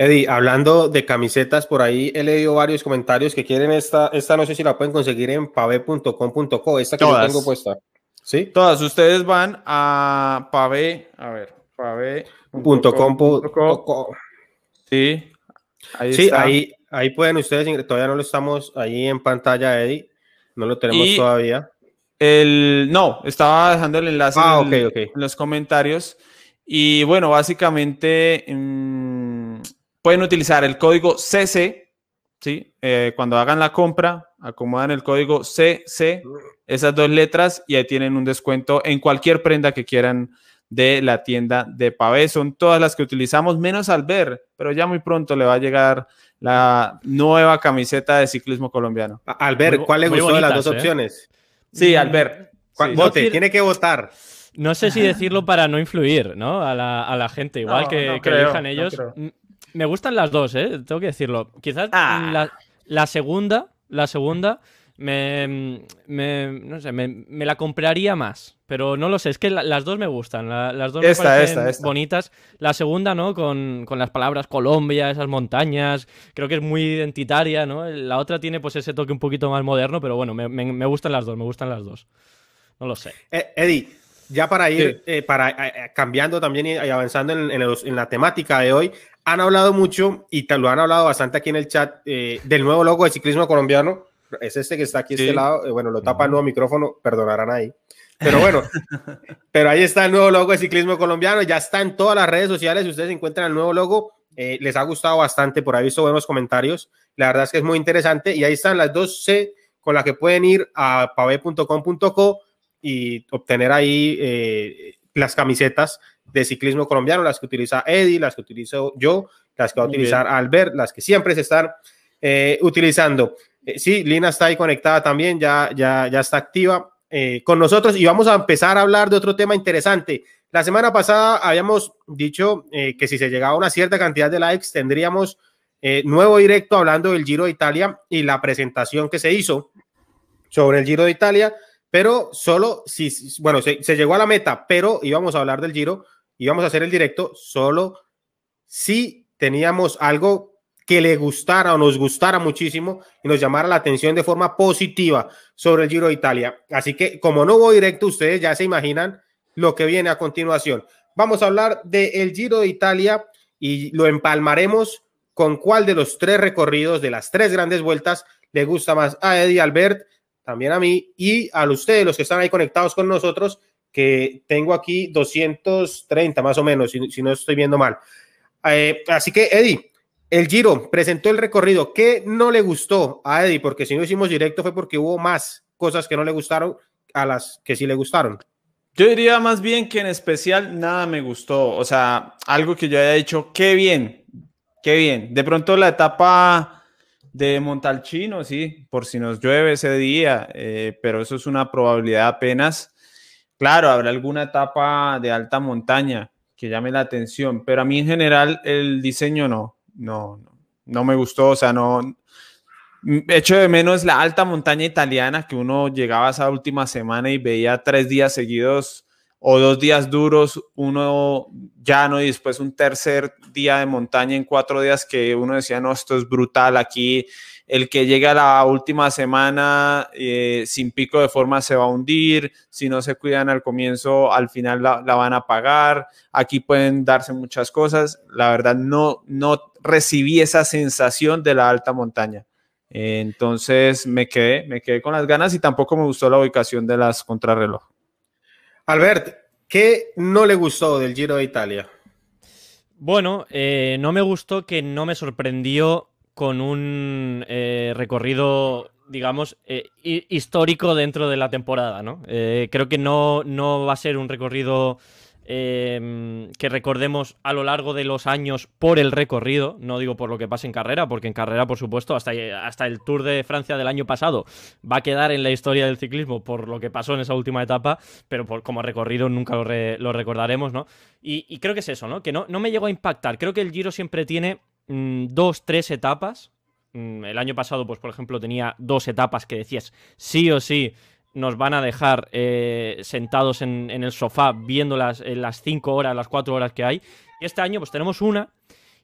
Eddie, hablando de camisetas, por ahí he leído varios comentarios que quieren esta, esta no sé si la pueden conseguir en pave.com.co, esta que yo tengo puesta. ¿Sí? Todas, ustedes van a pave, a ver, pave.com.co. Sí, ahí sí, ahí, ahí pueden ustedes, todavía no lo estamos ahí en pantalla, Eddie, no lo tenemos todavía. El, no, estaba dejando el enlace ah, en, los comentarios. Y bueno, básicamente mm, pueden utilizar el código CC, ¿sí? Eh, cuando hagan la compra, acomodan el código CC, esas dos letras, y ahí tienen un descuento en cualquier prenda que quieran de la tienda de Pavé. Son todas las que utilizamos, menos Albert, pero ya muy pronto le va a llegar la nueva camiseta de ciclismo colombiano. Albert, ¿cuál le gustó de las dos ¿eh? opciones? Sí, Albert. Vote, tiene que votar. No sé si decirlo para no influir, ¿no? A la, gente, igual que, elijan ellos. Me gustan las dos, ¿eh? Tengo que decirlo. Quizás ah. la, la, segunda, la segunda me, no sé, me, la compraría más. Pero no lo sé, es que las dos me gustan. las dos me parecen bonitas. La segunda, ¿no? Con, las palabras Colombia, esas montañas. Creo que es muy identitaria, ¿no? La otra tiene pues ese toque un poquito más moderno, pero bueno, me, gustan las dos, me gustan las dos. No lo sé. Eh, Eddie, ya para ir eh, para, eh, cambiando también y, avanzando en, la temática de hoy, han hablado mucho y te lo han hablado bastante aquí en el chat del nuevo logo de ciclismo colombiano es este que está aquí a este lado. Eh, bueno, lo tapa el nuevo micrófono, perdonarán ahí. Pero bueno, pero ahí está el nuevo logo de ciclismo colombiano. Ya está en todas las redes sociales. Si ustedes encuentran el nuevo logo, eh, les ha gustado bastante. Por ahí visto buenos comentarios. La verdad es que es muy interesante. Y ahí están las dos C con las que pueden ir a pave.com.co y obtener ahí eh, las camisetas de ciclismo colombiano, las que utiliza Eddie, las que utilizo yo, las que va a utilizar Albert, las que siempre se están utilizando. Eh, sí, Lina está ahí conectada también, ya, ya, ya está activa eh, con nosotros y vamos a empezar a hablar de otro tema interesante. La semana pasada habíamos dicho eh, que si se llegaba a una cierta cantidad de likes tendríamos nuevo directo hablando del Giro de Italia y la presentación que se hizo sobre el Giro de Italia, pero solo si, bueno, se, se llegó a la meta, pero íbamos a hablar del Giro, íbamos a hacer el directo solo si teníamos algo que le gustara o nos gustara muchísimo y nos llamara la atención de forma positiva sobre el Giro de Italia. Así que como no voy directo, ustedes ya se imaginan lo que viene a continuación. Vamos a hablar del Giro de Italia y lo empalmaremos con cuál de los tres recorridos de las tres grandes vueltas le gusta más a Eddie Albert, también a mí y a ustedes, los que están ahí conectados con nosotros, que tengo aquí 230 más o menos, si, no estoy viendo mal. Eh, así que, Eddie, el Giro presentó el recorrido. ¿Qué no le gustó a Eddie? Porque si no hicimos directo fue porque hubo más cosas que no le gustaron a las que sí le gustaron. Yo diría más bien que en especial nada me gustó. O sea, algo que yo haya dicho, qué bien, qué bien. De pronto la etapa de Montalcino, sí, por si nos llueve ese día, eh, pero eso es una probabilidad apenas. Claro, habrá alguna etapa de alta montaña que llame la atención, pero a mí en general el diseño no no, no, me gustó, o sea, no, Echo de menos la alta montaña italiana que uno llegaba esa última semana y veía tres días seguidos o dos días duros, uno llano y después un tercer día de montaña en cuatro días que uno decía, no, esto es brutal aquí. El que llega la última semana eh, sin pico de forma se va a hundir, si no se cuidan al comienzo, al final la, la, van a pagar. Aquí pueden darse muchas cosas. La verdad, no, no recibí esa sensación de la alta montaña. Entonces me quedé, me quedé con las ganas y tampoco me gustó la ubicación de las contrarreloj. Albert, ¿qué no le gustó del Giro de Italia? Bueno, eh, no me gustó que no me sorprendió con un eh, recorrido, digamos, eh, histórico dentro de la temporada, ¿no? creo que no, no va a ser un recorrido Em, que recordemos a lo largo de los años por el recorrido, no digo por lo que pase en carrera, porque en carrera, por supuesto, hasta, hasta el Tour de Francia del año pasado va a quedar en la historia del ciclismo por lo que pasó en esa última etapa, pero como recorrido nunca lo, recordaremos, ¿no? Y, creo que es eso, ¿no? Que no, no me llegó a impactar. Creo que el Giro siempre tiene mm, dos, tres etapas. Mm, el año pasado, pues por ejemplo, tenía dos etapas que decías sí o sí nos van a dejar eh, sentados en, el sofá viendo las, eh, las cinco horas, las cuatro horas que hay. Y este año pues tenemos una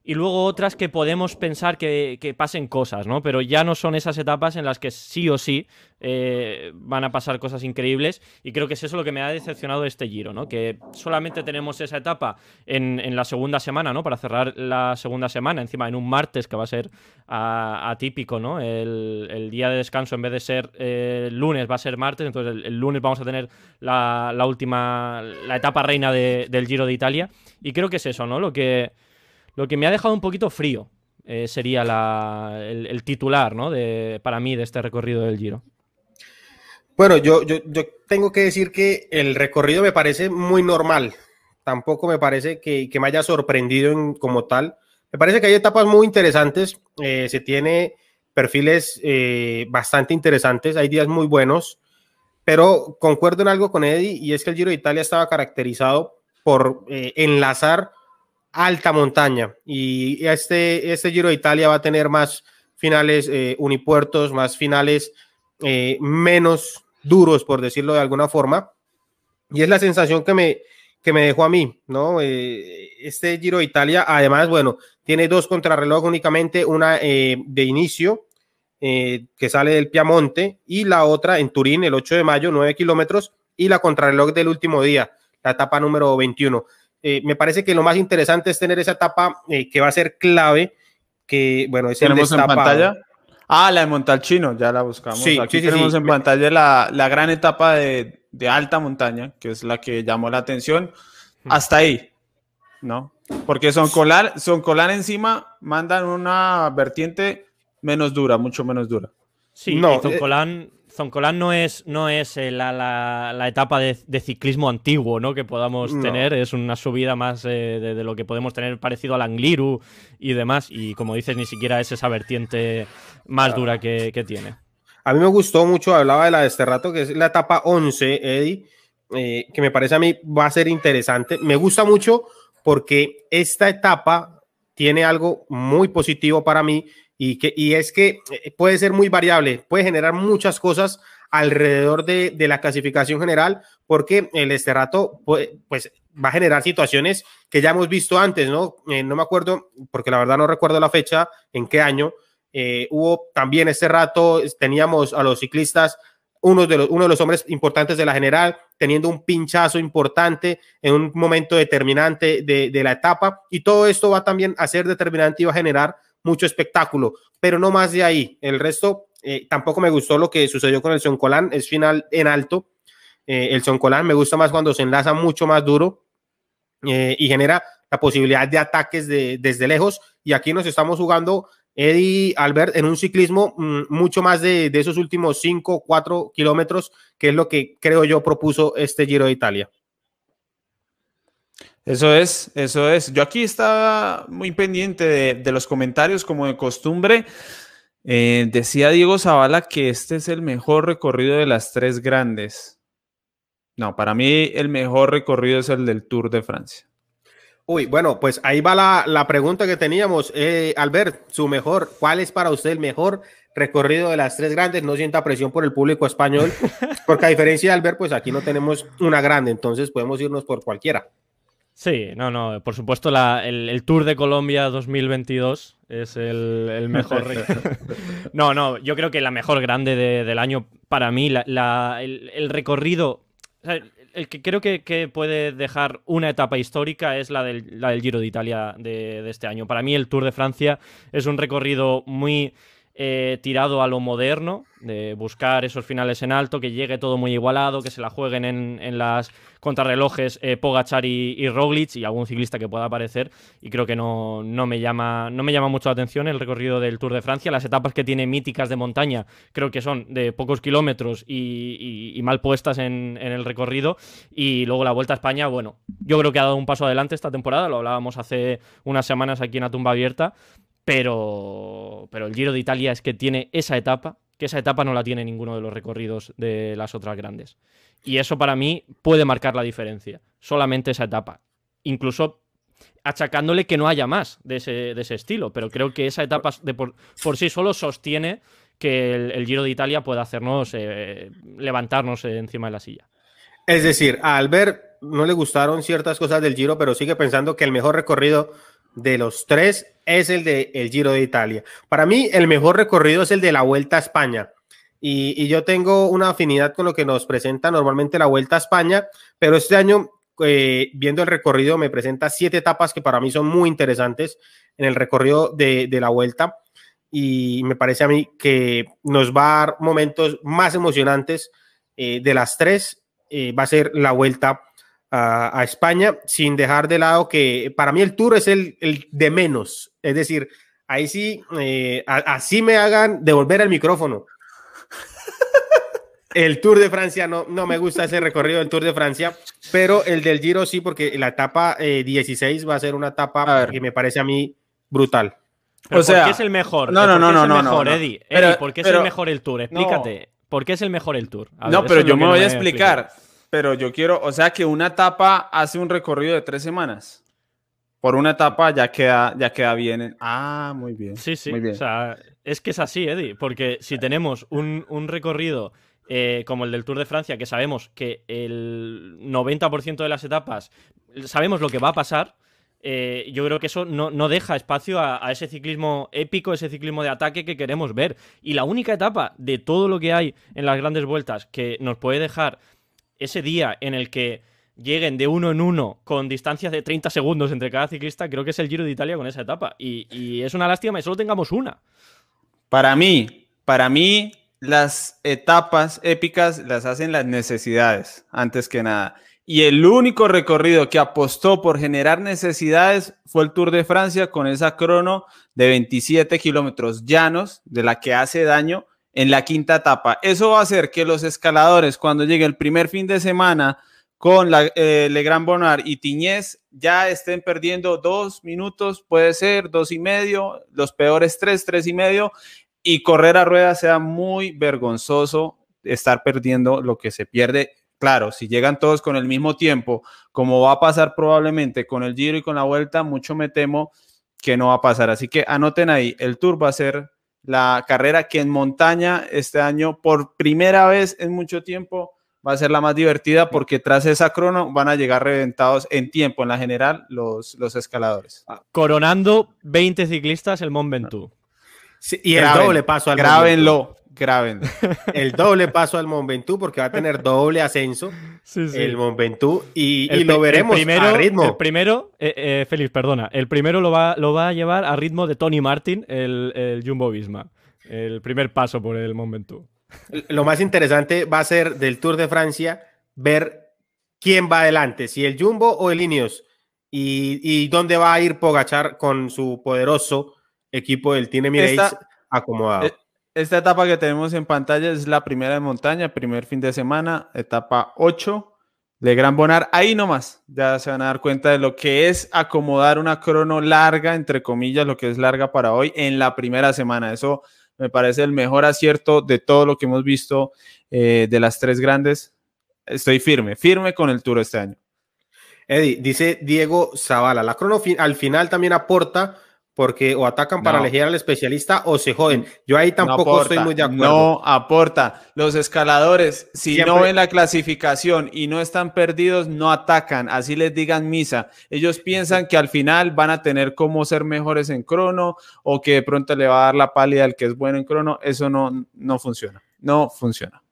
y luego otras que podemos pensar que, pasen cosas, ¿no? Pero ya no son esas etapas en las que sí o sí eh, van a pasar cosas increíbles y creo que es eso lo que me ha decepcionado de este giro, ¿no? Que solamente tenemos esa etapa en, la segunda semana, ¿no? Para cerrar la segunda semana, encima en un martes que va a ser atípico, ¿no? El, día de descanso en vez de ser eh, lunes va a ser martes, entonces el, lunes vamos a tener la, última, la etapa reina del Giro de Italia y creo que es eso, ¿no? Lo que lo que me ha dejado un poquito frío eh, sería el, titular, ¿no? De, para mí de este recorrido del Giro. Bueno, yo, yo, tengo que decir que el recorrido me parece muy normal. tampoco me parece que, me haya sorprendido en, como tal. Me parece que hay etapas muy interesantes. Eh, se tiene perfiles eh, bastante interesantes. Hay días muy buenos. Pero concuerdo en algo con Eddie y es que el Giro de Italia estaba caracterizado por enlazar alta montaña y este, este Giro de Italia va a tener más finales unipuertos, más finales menos duros, por decirlo de alguna forma. Y es la sensación que me, que me dejó a mí, ¿no? Eh, este Giro de Italia, además, bueno, tiene dos contrarreloj únicamente, una eh, de inicio, eh, que sale del Piamonte, y la otra en Turín, el 8 de mayo, 9 kilómetros, y la contrarreloj del último día, la etapa número 21. Me parece que lo más interesante es tener esa etapa que va a ser clave, que, bueno, es ¿Tenemos en pantalla? Ah, la de Montalcino, ya la buscamos. Sí, Aquí tenemos en pantalla la, la gran etapa de, de alta montaña, que es la que llamó la atención, hmm. hasta ahí, ¿no? Porque son colar, son colar encima mandan una vertiente menos dura, mucho menos dura. Sí, no, Zoncolán, Zoncolán no es, no es eh, la, la, etapa de, ciclismo antiguo ¿no? que podamos tener, es una subida más eh, de, lo que podemos tener parecido al Angliru y demás, y como dices, ni siquiera es esa vertiente más dura que, que tiene. A mí me gustó mucho, hablaba de la de este rato, que es la etapa 11, Eddie, eh, que me parece a mí va a ser interesante. Me gusta mucho porque esta etapa tiene algo muy positivo para mí y, que, y es que eh, puede ser muy variable, puede generar muchas cosas alrededor de, de la clasificación general, porque el esterrato pues, pues va a generar situaciones que ya hemos visto antes, ¿no? Eh, no me acuerdo, porque la verdad no recuerdo la fecha, en qué año, eh, hubo también este rato, teníamos a los ciclistas, uno de, los, uno de los hombres importantes de la general, teniendo un pinchazo importante en un momento determinante de, la etapa. Y todo esto va también a ser determinante y va a generar mucho espectáculo, pero no más de ahí. El resto, eh, tampoco me gustó lo que sucedió con el Soncolán, es final en alto. Eh, el Soncolán me gusta más cuando se enlaza mucho más duro y genera la posibilidad de ataques de, desde lejos. Y aquí nos estamos jugando Eddie Albert en un ciclismo mm, mucho más de, esos últimos 5, 4 kilómetros, que es lo que creo yo propuso este Giro de Italia. Eso es, eso es. Yo aquí estaba muy pendiente de, los comentarios, como de costumbre. Eh, decía Diego Zavala que este es el mejor recorrido de las tres grandes. No, para mí el mejor recorrido es el del Tour de Francia. Uy, bueno, pues ahí va la, pregunta que teníamos. Eh, Albert, su mejor, ¿cuál es para usted el mejor recorrido de las tres grandes? No sienta presión por el público español, porque a diferencia de Albert, pues aquí no tenemos una grande, entonces podemos irnos por cualquiera. Sí, no, no, por supuesto el, Tour de Colombia 2022 es el, mejor. no, no, yo creo que la mejor grande del año para mí, la, el, recorrido, el que creo que, puede dejar una etapa histórica es la del, la del Giro de Italia de, este año. Para mí el Tour de Francia es un recorrido muy eh, tirado a lo moderno, de buscar esos finales en alto, que llegue todo muy igualado, que se la jueguen en, las contrarrelojes eh, Pogachar y, Roglic y algún ciclista que pueda aparecer. Y creo que no, no, me llama, no me llama mucho la atención el recorrido del Tour de Francia. Las etapas que tiene míticas de montaña creo que son de pocos kilómetros y, mal puestas en, en, el recorrido. Y luego la Vuelta a España, bueno, yo creo que ha dado un paso adelante esta temporada, lo hablábamos hace unas semanas aquí en la tumba abierta. Pero, pero el Giro de Italia es que tiene esa etapa que esa etapa no la tiene ninguno de los recorridos de las otras grandes. Y eso para mí puede marcar la diferencia, solamente esa etapa. Incluso achacándole que no haya más de ese, estilo, pero creo que esa etapa de por, sí solo sostiene que el, Giro de Italia pueda hacernos eh, levantarnos encima de la silla. Es decir, a Albert no le gustaron ciertas cosas del Giro, pero sigue pensando que el mejor recorrido de los tres es el de el Giro de Italia. Para mí, el mejor recorrido es el de la Vuelta a España. Y, yo tengo una afinidad con lo que nos presenta normalmente la Vuelta a España, pero este año, eh, viendo el recorrido, me presenta siete etapas que para mí son muy interesantes en el recorrido de, la Vuelta. Y me parece a mí que nos va a dar momentos más emocionantes eh, de las tres. Eh, va a ser la Vuelta a, España, sin dejar de lado que para mí el tour es el, de menos. Es decir, ahí sí, eh, así me hagan devolver el micrófono. El Tour de Francia no, no me gusta ese recorrido del Tour de Francia, pero el del Giro sí, porque la etapa 16 eh, va a ser una etapa que me parece a mí brutal. o sea, ¿por qué es el mejor? No, no, no, no, no, mejor, Eddie? ¿por qué es el mejor el Tour? Explícate. ¿Por qué es el mejor el Tour? no, pero yo me voy a explicar. Pero yo quiero, o sea, que una etapa hace un recorrido de tres semanas. Por una etapa ya queda, ya queda bien. Ah, muy bien. Sí, sí. Muy bien. O sea, es que es así, Eddie. Porque si tenemos un, un recorrido eh, como el del Tour de Francia, que sabemos que el 90% de las etapas sabemos lo que va a pasar, eh, yo creo que eso no, deja espacio a, ese ciclismo épico, ese ciclismo de ataque que queremos ver. Y la única etapa de todo lo que hay en las grandes vueltas que nos puede dejar ese día en el que lleguen de uno en uno con distancias de 30 segundos entre cada ciclista, creo que es el Giro de Italia con esa etapa. Y, es una lástima que solo tengamos una. Para mí, para mí, las etapas épicas las hacen las necesidades, antes que nada. Y el único recorrido que apostó por generar necesidades fue el Tour de Francia con esa crono de 27 kilómetros llanos, de la que hace daño en la quinta etapa. Eso va a hacer que los escaladores, cuando llegue el primer fin de semana con la, eh, Legrand Bonnard y Tiñez, ya estén perdiendo dos minutos, puede ser dos y medio, los peores tres, tres y medio, y correr a rueda sea muy vergonzoso estar perdiendo lo que se pierde Claro, si llegan todos con el mismo tiempo, como va a pasar probablemente con el Giro y con la Vuelta, mucho me temo que no va a pasar. Así que anoten ahí, el Tour va a ser la carrera que en montaña este año, por primera vez en mucho tiempo, va a ser la más divertida porque tras esa crono van a llegar reventados en tiempo, en la general, los, los escaladores. Coronando 20 ciclistas el Mont Ventoux. y el doble paso al Grábenlo graben. El doble paso al Mont Ventoux porque va a tener doble ascenso el Mont Ventoux y, lo veremos primero, a ritmo. El primero, eh, eh, Félix, perdona, el primero lo va, lo va a llevar a ritmo de Tony Martin, el, Jumbo Visma. El primer paso por el Mont Ventoux. Lo más interesante va a ser del Tour de Francia ver quién va adelante, si el Jumbo o el Ineos y, dónde va a ir Pogachar con su poderoso equipo del Team Emirates acomodado. Eh, esta etapa que tenemos en pantalla es la primera de montaña, primer fin de semana, etapa 8 de Gran Bonar. Ahí nomás ya se van a dar cuenta de lo que es acomodar una crono larga, entre comillas, lo que es larga para hoy en la primera semana. Eso me parece el mejor acierto de todo lo que hemos visto eh, de las tres grandes. Estoy firme, firme con el Tour este año. Eddie, dice Diego Zavala, la crono al final también aporta porque o atacan para elegir al especialista o se joden. Yo ahí tampoco estoy muy de acuerdo. No aporta. Los escaladores, si no ven la clasificación y no están perdidos, no atacan. Así les digan misa. Ellos piensan que al final van a tener cómo ser mejores en crono o que de pronto le va a dar la pálida al que es bueno en crono. Eso no, no funciona. No funciona.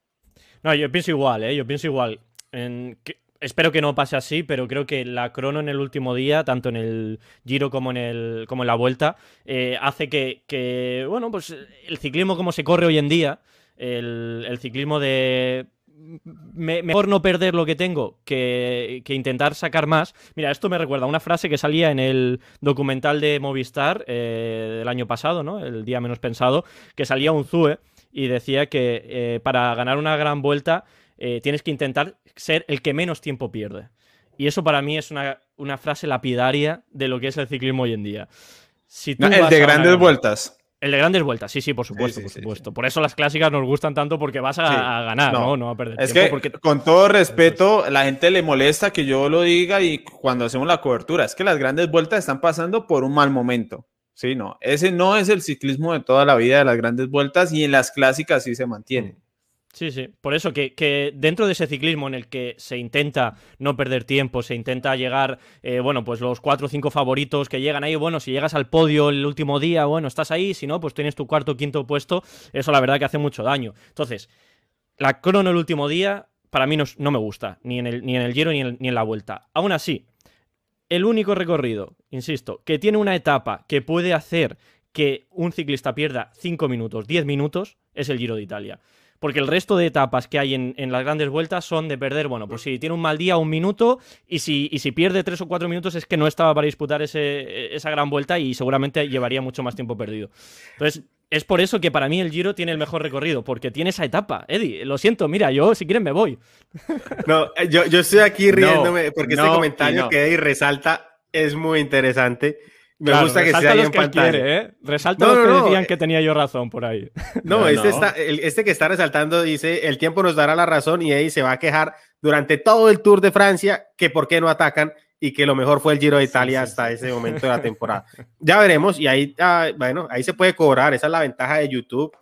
No, yo pienso igual, ¿eh? Yo pienso igual. En que Espero que no pase así, pero creo que la crono en el último día, tanto en el Giro como en, el, como en la vuelta, eh, hace que, bueno, pues el ciclismo como se corre hoy en día, el, ciclismo de mejor no perder lo que tengo que, intentar sacar más. Mira, esto me recuerda a una frase que salía en el documental de Movistar eh, del año pasado, ¿no? El día menos pensado, que salía un Zue y decía que eh, para ganar una gran vuelta eh, tienes que intentar ser el que menos tiempo pierde. Y eso para mí es una, frase lapidaria de lo que es el ciclismo hoy en día. el de grandes vueltas. El de grandes vueltas, sí, sí, por supuesto, por supuesto. Por eso las clásicas nos gustan tanto porque vas a, ganar, no. ¿no? a perder es Que, con todo respeto, la gente le molesta que yo lo diga y cuando hacemos la cobertura, es que las grandes vueltas están pasando por un mal momento. Sí, no, ese no es el ciclismo de toda la vida de las grandes vueltas y en las clásicas sí se mantiene. Sí, sí. Por eso que, dentro de ese ciclismo en el que se intenta no perder tiempo, se intenta llegar, eh, bueno, pues los cuatro o cinco favoritos que llegan ahí, bueno, si llegas al podio el último día, bueno, estás ahí, si no, pues tienes tu cuarto o quinto puesto, eso la verdad que hace mucho daño. Entonces, la crono el último día, para mí no, me gusta, ni en el, ni en el Giro ni en, ni en la Vuelta. Aún así, el único recorrido, insisto, que tiene una etapa que puede hacer que un ciclista pierda cinco minutos, diez minutos, es el Giro de Italia porque el resto de etapas que hay en, las grandes vueltas son de perder, bueno, pues si tiene un mal día, un minuto, y si, si pierde tres o cuatro minutos es que no estaba para disputar esa gran vuelta y seguramente llevaría mucho más tiempo perdido. Entonces, es por eso que para mí el Giro tiene el mejor recorrido, porque tiene esa etapa. Eddie, lo siento, mira, yo si quieren me voy. No, yo, yo estoy aquí riéndome porque este comentario que Eddie resalta es muy interesante. Me gusta que sea ahí en pantalla. Quiere, ¿eh? Resalta los que decían que tenía yo razón por ahí. No, este, Está, este que está resaltando dice, el tiempo nos dará la razón y Eddie se va a quejar durante todo el Tour de Francia que por qué no atacan y que lo mejor fue el Giro de Italia hasta ese momento de la temporada. ya veremos y ahí, ah, bueno, ahí se puede cobrar, esa es la ventaja de YouTube,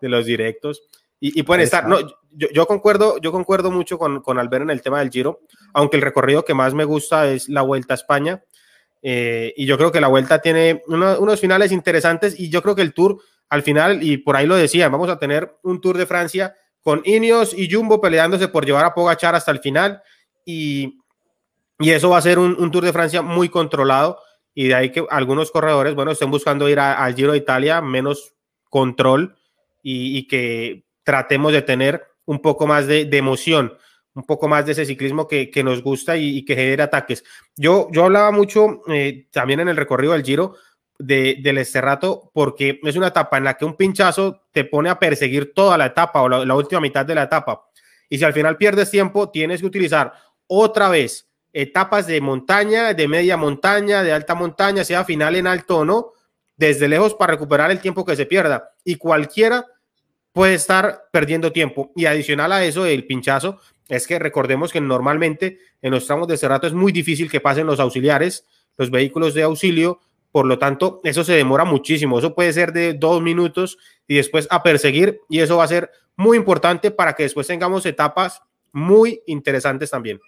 de los directos. Y, pueden estar, no, yo, yo, concuerdo, yo concuerdo mucho con, con Albert en el tema del Giro, aunque el recorrido que más me gusta es la Vuelta a España. Eh, y yo creo que la Vuelta tiene unos finales interesantes y yo creo que el Tour al final, y por ahí lo decía, vamos a tener un Tour de Francia con Ineos y Jumbo peleándose por llevar a Pogachar hasta el final y y eso va a ser un, Tour de Francia muy controlado y de ahí que algunos corredores, bueno, estén buscando ir al Giro de Italia, menos control y, que tratemos de tener un poco más de, emoción, un poco más de ese ciclismo que, nos gusta y, que genere ataques. Yo, yo hablaba mucho eh, también en el recorrido del Giro de, del Esterrato porque es una etapa en la que un pinchazo te pone a perseguir toda la etapa o la última mitad de la etapa. Y si al final pierdes tiempo, tienes que utilizar otra vez etapas de montaña, de media montaña, de alta montaña, sea final en alto o no, desde lejos para recuperar el tiempo que se pierda. Y cualquiera puede estar perdiendo tiempo. Y adicional a eso, el pinchazo, es que recordemos que normalmente en los tramos de Cerrato es muy difícil que pasen los auxiliares, los vehículos de auxilio, por lo tanto, eso se demora muchísimo. Eso puede ser de dos minutos y después a perseguir, y eso va a ser muy importante para que después tengamos etapas muy interesantes también.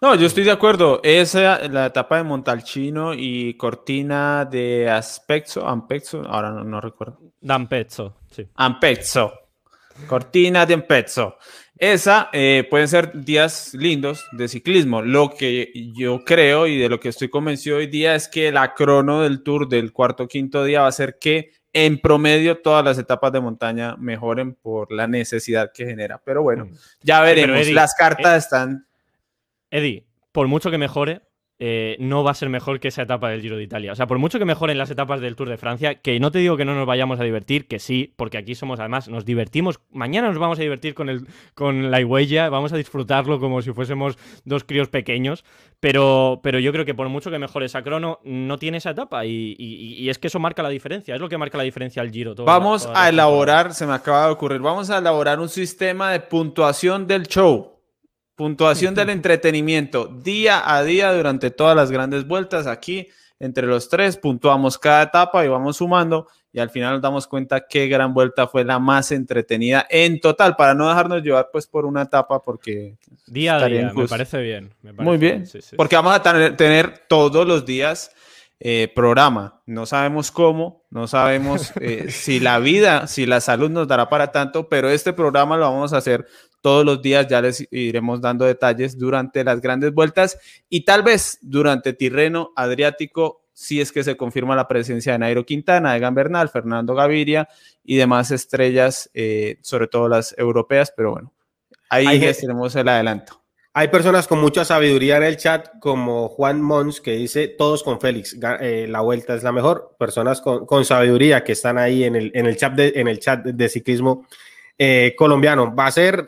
No, yo estoy de acuerdo. Esa, la etapa de Montalcino y Cortina de Aspezzo, Ampezzo, ahora no, recuerdo. D'Ampezzo, sí. Ampezzo. Cortina de Ampezzo. Esa eh, pueden ser días lindos de ciclismo. Lo que yo creo y de lo que estoy convencido hoy día es que la crono del tour del cuarto quinto día va a ser que en promedio todas las etapas de montaña mejoren por la necesidad que genera. Pero bueno, mm. ya veremos. las cartas eh, están Eddie, por mucho que mejore, eh, no va a ser mejor que esa etapa del Giro de Italia. O sea, por mucho que mejoren las etapas del Tour de Francia, que no te digo que no nos vayamos a divertir, que sí, porque aquí somos, además, nos divertimos. Mañana nos vamos a divertir con, el, con la huella, vamos a disfrutarlo como si fuésemos dos críos pequeños. Pero, pero yo creo que por mucho que mejore esa crono, no tiene esa etapa. Y, es que eso marca la diferencia, es lo que marca la diferencia al Giro. vamos a elaborar, se me acaba de ocurrir, vamos a elaborar un sistema de puntuación del show. Puntuación del entretenimiento día a día durante todas las grandes vueltas. Aquí, entre los tres, puntuamos cada etapa y vamos sumando. Y al final nos damos cuenta qué gran vuelta fue la más entretenida en total, para no dejarnos llevar pues por una etapa, porque día a día, me parece bien. Muy bien, porque vamos a tener, todos los días eh, programa. No sabemos cómo, no sabemos eh, si la vida, si la salud nos dará para tanto, pero este programa lo vamos a hacer todos los días ya les iremos dando detalles durante las grandes vueltas y tal vez durante Tirreno Adriático, si es que se confirma la presencia de Nairo Quintana, Egan Bernal, Fernando Gaviria y demás estrellas, eh, sobre todo las europeas, pero bueno, ahí les tenemos el adelanto. Hay personas con mucha sabiduría en el chat, como Juan Mons, que dice todos con Félix, eh, la vuelta es la mejor. Personas con, sabiduría que están ahí en el, en el chat, de, en el chat de ciclismo eh, colombiano. Va a ser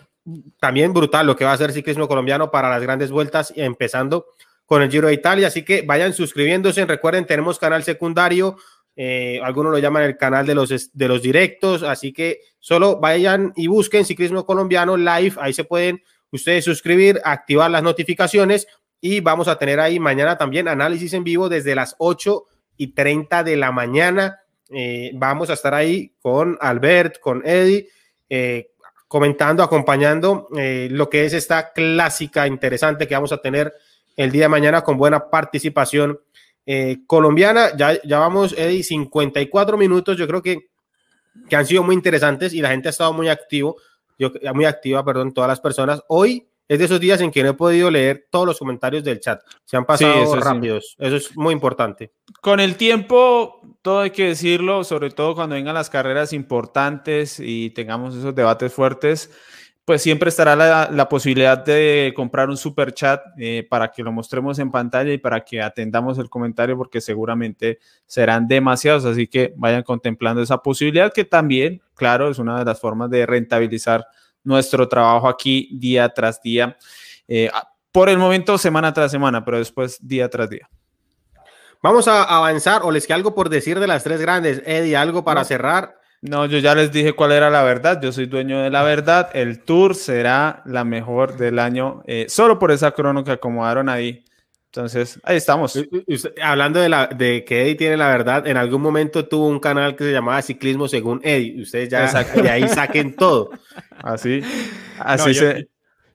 también brutal lo que va a hacer ciclismo colombiano para las grandes vueltas, empezando con el Giro de Italia. Así que vayan suscribiéndose. Recuerden, tenemos canal secundario. Eh, algunos lo llaman el canal de los, de los directos. Así que solo vayan y busquen ciclismo colombiano live. Ahí se pueden ustedes suscribir, activar las notificaciones y vamos a tener ahí mañana también análisis en vivo desde las 8 y 30 de la mañana. Eh, vamos a estar ahí con Albert, con Eddie. Eh, comentando, acompañando eh, lo que es esta clásica interesante que vamos a tener el día de mañana con buena participación eh, colombiana. Ya, ya vamos, Eddie, 54 minutos. Yo creo que, que han sido muy interesantes y la gente ha estado muy activo, yo, muy activa, perdón, todas las personas. Hoy es de esos días en que no he podido leer todos los comentarios del chat. Se han pasado rápidos. Eso es muy importante. Con el tiempo, todo hay que decirlo, sobre todo cuando vengan las carreras importantes y tengamos esos debates fuertes, pues siempre estará la, posibilidad de comprar un super chat eh, para que lo mostremos en pantalla y para que atendamos el comentario porque seguramente serán demasiados, así que vayan contemplando esa posibilidad que también, claro, es una de las formas de rentabilizar nuestro trabajo aquí día tras día. Eh, por el momento, semana tras semana, pero después día tras día. Vamos a avanzar o les queda algo por decir de las tres grandes. Eddie, algo para cerrar. No, yo ya les dije cuál era la verdad. Yo soy dueño de la verdad. El tour será la mejor del año, eh, solo por esa crono que acomodaron ahí. Entonces, ahí estamos. hablando de, la, de que Eddie tiene la verdad, en algún momento tuvo un canal que se llamaba Ciclismo según Eddie. Ustedes ya de ahí saquen todo. Así, así se.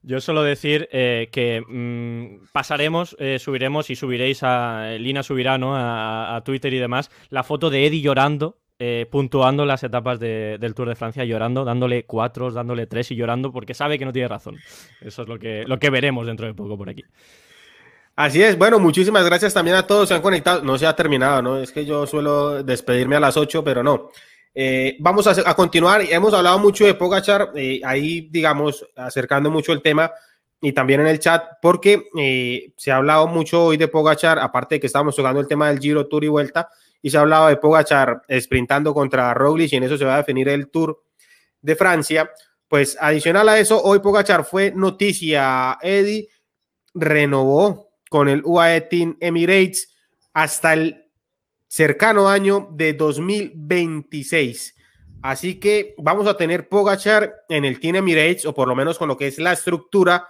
Yo, solo decir eh, que mm, pasaremos, eh, subiremos y subiréis a. Lina subirá ¿no? a, a Twitter y demás la foto de Eddie llorando eh, puntuando las etapas del Tour de Francia, llorando, dándole cuatro, dándole tres y llorando porque sabe que no tiene razón. Eso es lo que, lo que veremos dentro de poco por aquí. Así es, bueno, muchísimas gracias también a todos, se han conectado, no se ha terminado, ¿no? Es que yo suelo despedirme a las 8, pero no. Eh, vamos a, continuar, hemos hablado mucho de Pogachar, eh, ahí digamos, acercando mucho el tema y también en el chat, porque se ha hablado mucho hoy de Pogachar, aparte de que estamos tocando el tema del Giro, Tour y Vuelta, y se ha hablado de Pogachar sprintando contra Roglic y en eso se va a definir el Tour de Francia. Pues adicional a eso, hoy Pogachar fue noticia, Eddie renovó con el UAE Team Emirates hasta el cercano año de 2026. Así que vamos a tener Pogachar en el Team Emirates, o por lo menos con lo que es la estructura,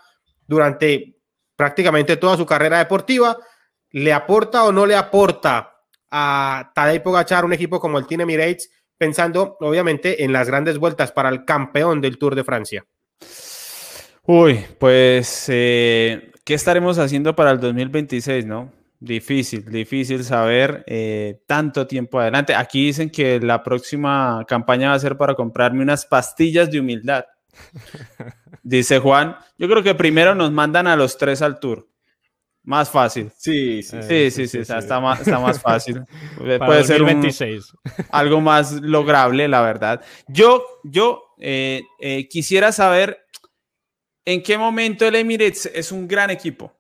durante prácticamente toda su carrera deportiva. ¿Le aporta o no le aporta a Tadej Pogachar, un equipo como el Team Emirates, pensando obviamente en las grandes vueltas para el campeón del Tour de Francia? Uy, pues, eh, ¿qué estaremos haciendo para el 2026, no? Difícil, difícil saber eh, tanto tiempo adelante. Aquí dicen que la próxima campaña va a ser para comprarme unas pastillas de humildad. Dice Juan, yo creo que primero nos mandan a los tres al tour. Más fácil. Sí, sí, sí, sí, sí, está, más, está más fácil. Puede ser un, algo más lograble, la verdad. Yo, yo eh, eh, quisiera saber en qué momento el Emirates es un gran equipo.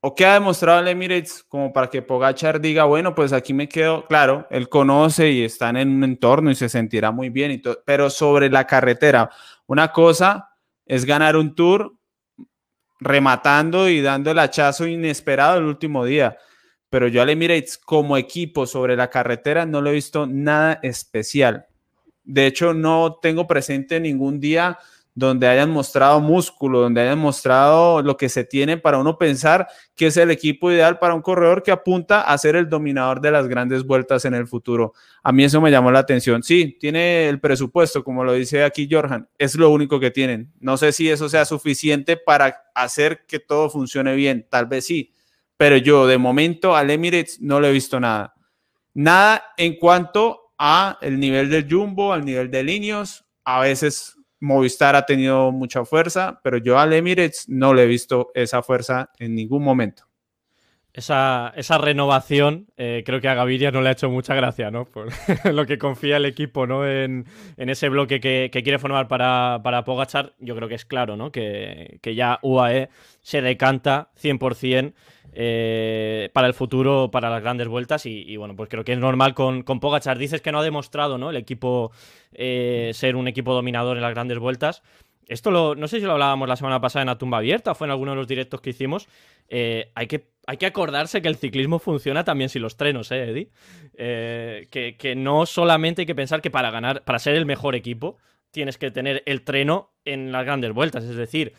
¿O qué ha demostrado el Emirates como para que Pogachar diga, bueno, pues aquí me quedo? Claro, él conoce y están en un entorno y se sentirá muy bien, pero sobre la carretera, una cosa es ganar un tour rematando y dando el hachazo inesperado el último día. Pero yo al Emirates como equipo sobre la carretera no lo he visto nada especial. De hecho, no tengo presente ningún día donde hayan mostrado músculo, donde hayan mostrado lo que se tiene para uno pensar que es el equipo ideal para un corredor que apunta a ser el dominador de las grandes vueltas en el futuro. A mí eso me llamó la atención. Sí, tiene el presupuesto, como lo dice aquí Jorjan, es lo único que tienen. No sé si eso sea suficiente para hacer que todo funcione bien, tal vez sí, pero yo de momento al Emirates no le he visto nada. Nada en cuanto a el nivel del Jumbo, al nivel de Linios, a veces Movistar ha tenido mucha fuerza, pero yo al Emirates no le he visto esa fuerza en ningún momento. Esa, esa renovación eh, creo que a Gaviria no le ha hecho mucha gracia, ¿no? Por lo que confía el equipo, ¿no? En, ese bloque que, quiere formar para, para, Pogachar, yo creo que es claro, ¿no? Que, que ya UAE se decanta 100% eh, para el futuro, para las grandes vueltas. Y, bueno, pues creo que es normal con, con Pogachar. Dices que no ha demostrado ¿no? el equipo eh, ser un equipo dominador en las grandes vueltas. Esto lo, no sé si lo hablábamos la semana pasada en la tumba abierta, fue en alguno de los directos que hicimos. Eh, hay, que, hay que acordarse que el ciclismo funciona también sin los trenos, ¿eh, Eddie? que, que, no solamente hay que pensar que para ganar, para ser el mejor equipo, tienes que tener el treno en las grandes vueltas. Es decir,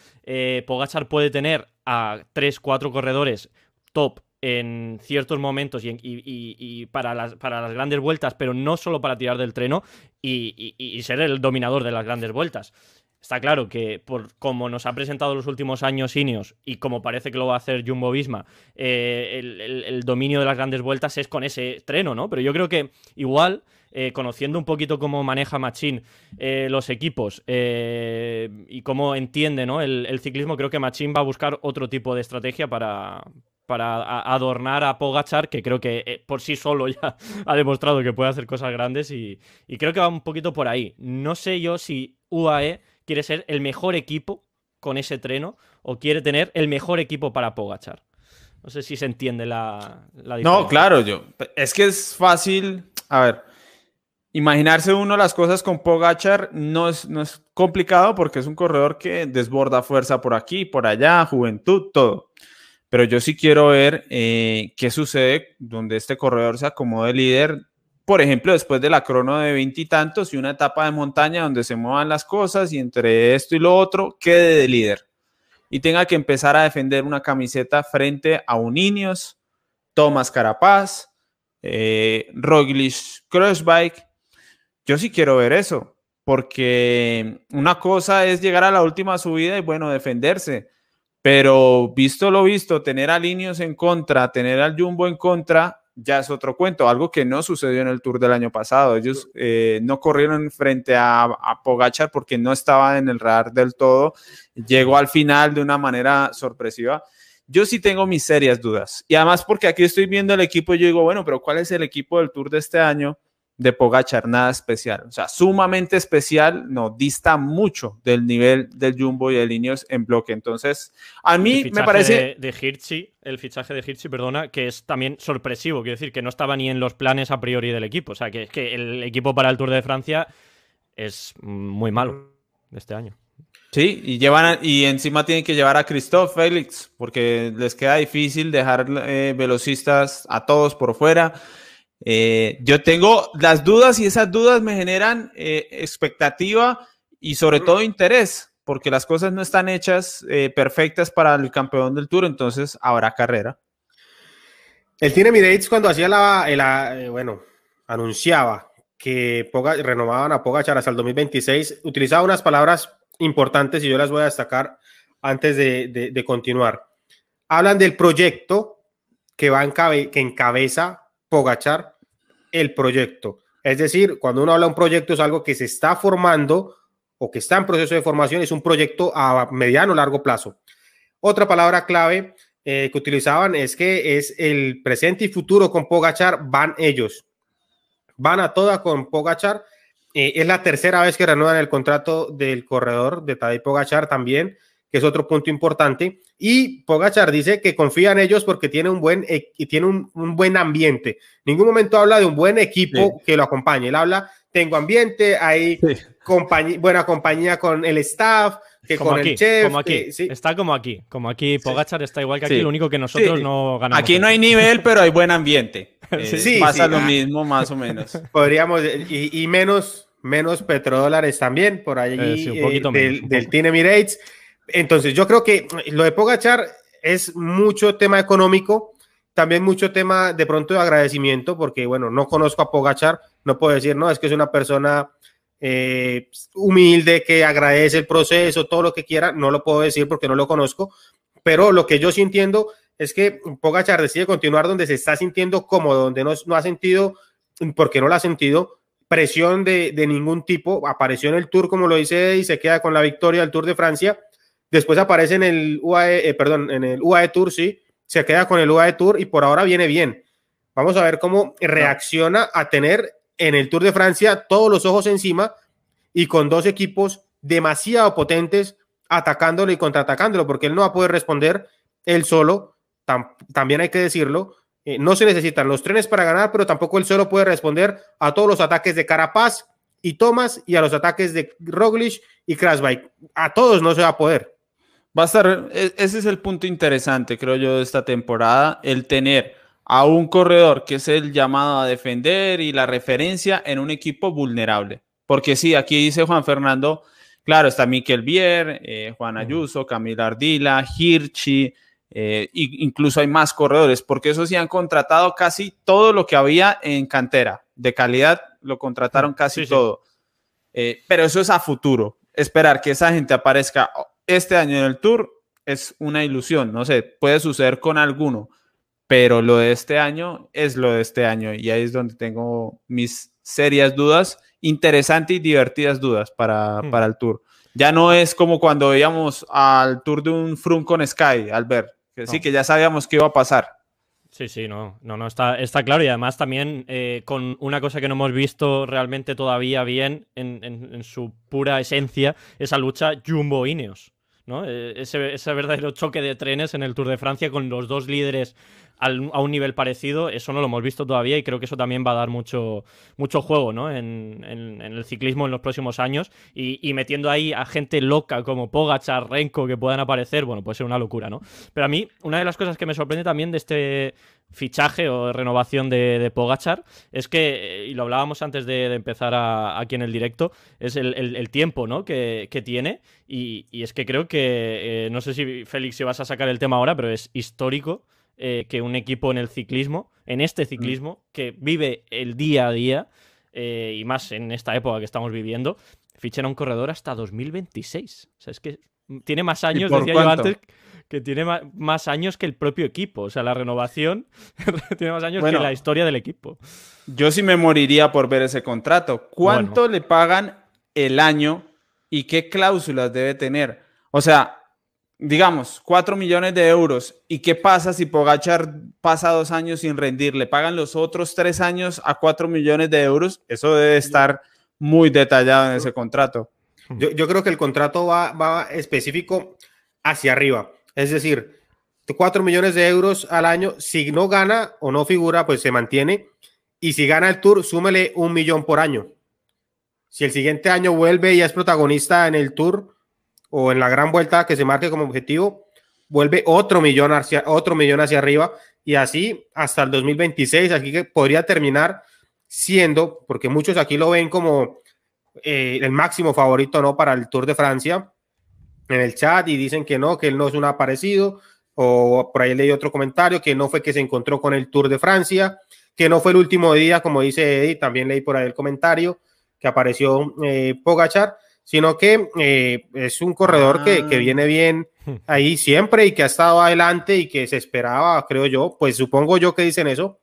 Pogachar puede tener a 3, 4 corredores top en ciertos momentos y, para, las, grandes vueltas, pero no solo para tirar del treno y, ser el dominador de las grandes vueltas. Está claro que por como nos ha presentado los últimos años Ineos y como parece que lo va a hacer Jumbo Visma, eh, el, dominio de las grandes vueltas es con ese treno, ¿no? Pero yo creo que igual, eh, conociendo un poquito cómo maneja Machín eh, los equipos y cómo entiende ¿no? el, el, ciclismo, creo que Machín va a buscar otro tipo de estrategia para, para adornar a Pogachar, que creo que eh, por sí solo ya ha demostrado que puede hacer cosas grandes y, creo que va un poquito por ahí. No sé yo si UAE quiere ser el mejor equipo con ese treno o quiere tener el mejor equipo para Pogachar. No sé si se entiende la, la diferencia. No, claro, yo. Es que es fácil. A ver, imaginarse uno las cosas con Pogachar no es, no es complicado porque es un corredor que desborda fuerza por aquí, por allá, juventud, todo. Pero yo sí quiero ver eh, qué sucede donde este corredor se acomode líder por ejemplo, después de la crono de veintitantos y, una etapa de montaña donde se muevan las cosas y entre esto y lo otro quede de líder y tenga que empezar a defender una camiseta frente a un Ineos, Thomas Carapaz, eh, Roglic Crossbike. Yo sí quiero ver eso, porque una cosa es llegar a la última subida y bueno, defenderse, pero visto lo visto, tener a Ineos en contra, tener al Jumbo en contra, ya es otro cuento, algo que no sucedió en el Tour del año pasado. Ellos eh, no corrieron frente a, a, Pogachar porque no estaba en el radar del todo. Llegó al final de una manera sorpresiva. Yo sí tengo mis serias dudas. Y además porque aquí estoy viendo el equipo y yo digo, bueno, pero ¿cuál es el equipo del Tour de este año? De Pogachar, nada especial. O sea, sumamente especial, no, dista mucho del nivel del Jumbo y de Ineos en bloque. Entonces, a mí me parece... De, de el fichaje de Hirschi, perdona, que es también sorpresivo, quiero decir, que no estaba ni en los planes a priori del equipo. O sea, que, que el equipo para el Tour de Francia es muy malo este año. Sí, y llevan y encima tienen que llevar a Christoph Félix, porque les queda difícil dejar eh, velocistas a todos por fuera. Eh, yo tengo las dudas y esas dudas me generan eh, expectativa y sobre todo interés, porque las cosas no están hechas eh, perfectas para el campeón del tour, entonces habrá carrera. El Team Emirates cuando hacía la, bueno, anunciaba que renovaban a Pogachar hasta el 2026, utilizaba unas palabras importantes y yo las voy a destacar antes de, de continuar. Hablan del proyecto que va en que encabeza Pogachar el proyecto. Es decir, cuando uno habla de un proyecto es algo que se está formando o que está en proceso de formación, es un proyecto a mediano o largo plazo. Otra palabra clave eh, que utilizaban es que es el presente y futuro con Pogachar, van ellos. Van a toda con Pogachar. Eh, es la tercera vez que renuevan el contrato del corredor de Tadej Pogachar también que es otro punto importante. Y Pogachar dice que confía en ellos porque tiene un buen, e, y tiene un, buen ambiente. ningún momento habla de un buen equipo que lo acompañe. Él habla, tengo ambiente, hay buena compañía con el staff, que con el chef. Como aquí. Está como aquí. Como aquí Pogachar está igual que aquí, lo único que nosotros no ganamos. Aquí no hay nivel, pero hay buen ambiente. Eh, pasa lo mismo, más o menos. Podríamos, y, menos, menos petrodólares también, por allí eh, un poquito del, del Team Emirates. Entonces, yo creo que lo de Pogachar es mucho tema económico, también mucho tema de pronto de agradecimiento, porque bueno, no conozco a Pogachar, no puedo decir, no, es que es una persona eh, humilde que agradece el proceso, todo lo que quiera, no lo puedo decir porque no lo conozco, pero lo que yo sí es que Pogachar decide continuar donde se está sintiendo cómodo, donde no, no ha sentido, porque no lo ha sentido, presión de, de, ningún tipo, apareció en el Tour, como lo dice, y se queda con la victoria del Tour de Francia, Después aparece en el UAE, eh, perdón, en el UAE Tour, sí, se queda con el UAE Tour y por ahora viene bien. Vamos a ver cómo reacciona a tener en el Tour de Francia todos los ojos encima y con dos equipos demasiado potentes atacándolo y contraatacándolo, porque él no va a poder responder él solo, también hay que decirlo. Eh, no se necesitan los trenes para ganar, pero tampoco él solo puede responder a todos los ataques de Carapaz y Thomas y a los ataques de Roglic y Krasbike. A todos no se va a poder. Va a estar, e, ese es el punto interesante, creo yo, de esta temporada, el tener a un corredor que es el llamado a defender y la referencia en un equipo vulnerable. Porque sí, aquí dice Juan Fernando, claro, está Miquel Bier, eh, Juan Ayuso, Camila Ardila, Hirchi, eh, incluso hay más corredores, porque eso sí han contratado casi todo lo que había en cantera. De calidad lo contrataron casi todo. Eh, pero eso es a futuro. Esperar que esa gente aparezca este año en el Tour es una ilusión, no sé, puede suceder con alguno, pero lo de este año es lo de este año y ahí es donde tengo mis serias dudas, interesantes y divertidas dudas para, hmm. para el Tour. Ya no es como cuando veíamos al Tour de un Froome con Sky, al ver, que sí, que ya sabíamos qué iba a pasar. Sí, sí, no, no, no, está, está claro y además también eh, con una cosa que no hemos visto realmente todavía bien en, su pura esencia, esa lucha Jumbo-Ineos, ¿no? Eh, ese, ese, verdadero choque de trenes en el Tour de Francia con los dos líderes a un nivel parecido, eso no lo hemos visto todavía y creo que eso también va a dar mucho, mucho juego ¿no? en, el ciclismo en los próximos años y, metiendo ahí a gente loca como Pogachar, Renko que puedan aparecer, bueno, puede ser una locura, ¿no? Pero a mí, una de las cosas que me sorprende también de este fichaje o renovación de, Pogachar es que, y lo hablábamos antes de, empezar aquí en el directo, es el, tiempo ¿no? que, tiene y, es que creo que, eh, no sé si Félix si vas a sacar el tema ahora, pero es histórico eh, que un equipo en el ciclismo, en este mm. ciclismo, que vive el día a día, eh, y más en esta época que estamos viviendo, fichen a un corredor hasta 2026. O sea, es que tiene más años, decía yo antes, que tiene más, años que el propio equipo. O sea, la renovación tiene más años que la historia del equipo. Yo sí me moriría por ver ese contrato. ¿Cuánto le pagan el año y qué cláusulas debe tener? O sea, digamos, 4 millones de euros. ¿Y qué pasa si Pogachar pasa dos años sin rendir? ¿Le pagan los otros tres años a 4 millones de euros? Eso debe estar muy detallado en ese contrato. Yo, creo que el contrato va, va, específico hacia arriba. Es decir, 4 millones de euros al año. Si no gana o no figura, pues se mantiene. Y si gana el Tour, súmele un millón por año. Si el siguiente año vuelve y es protagonista en el Tour, o en la gran vuelta que se marque como objetivo, vuelve otro millón hacia, otro millón hacia arriba y así hasta el 2026, aquí que podría terminar siendo, porque muchos aquí lo ven como eh, el máximo favorito no para el Tour de Francia en el chat y dicen que no, que él no es un aparecido, o por ahí leí otro comentario que no fue que se encontró con el Tour de Francia, que no fue el último día, como dice Eddie, también leí por ahí el comentario que apareció eh, Pogachar sino que eh, es un corredor que, ah. viene bien ahí siempre y que ha estado adelante y que se esperaba, creo yo, pues supongo yo que dicen eso,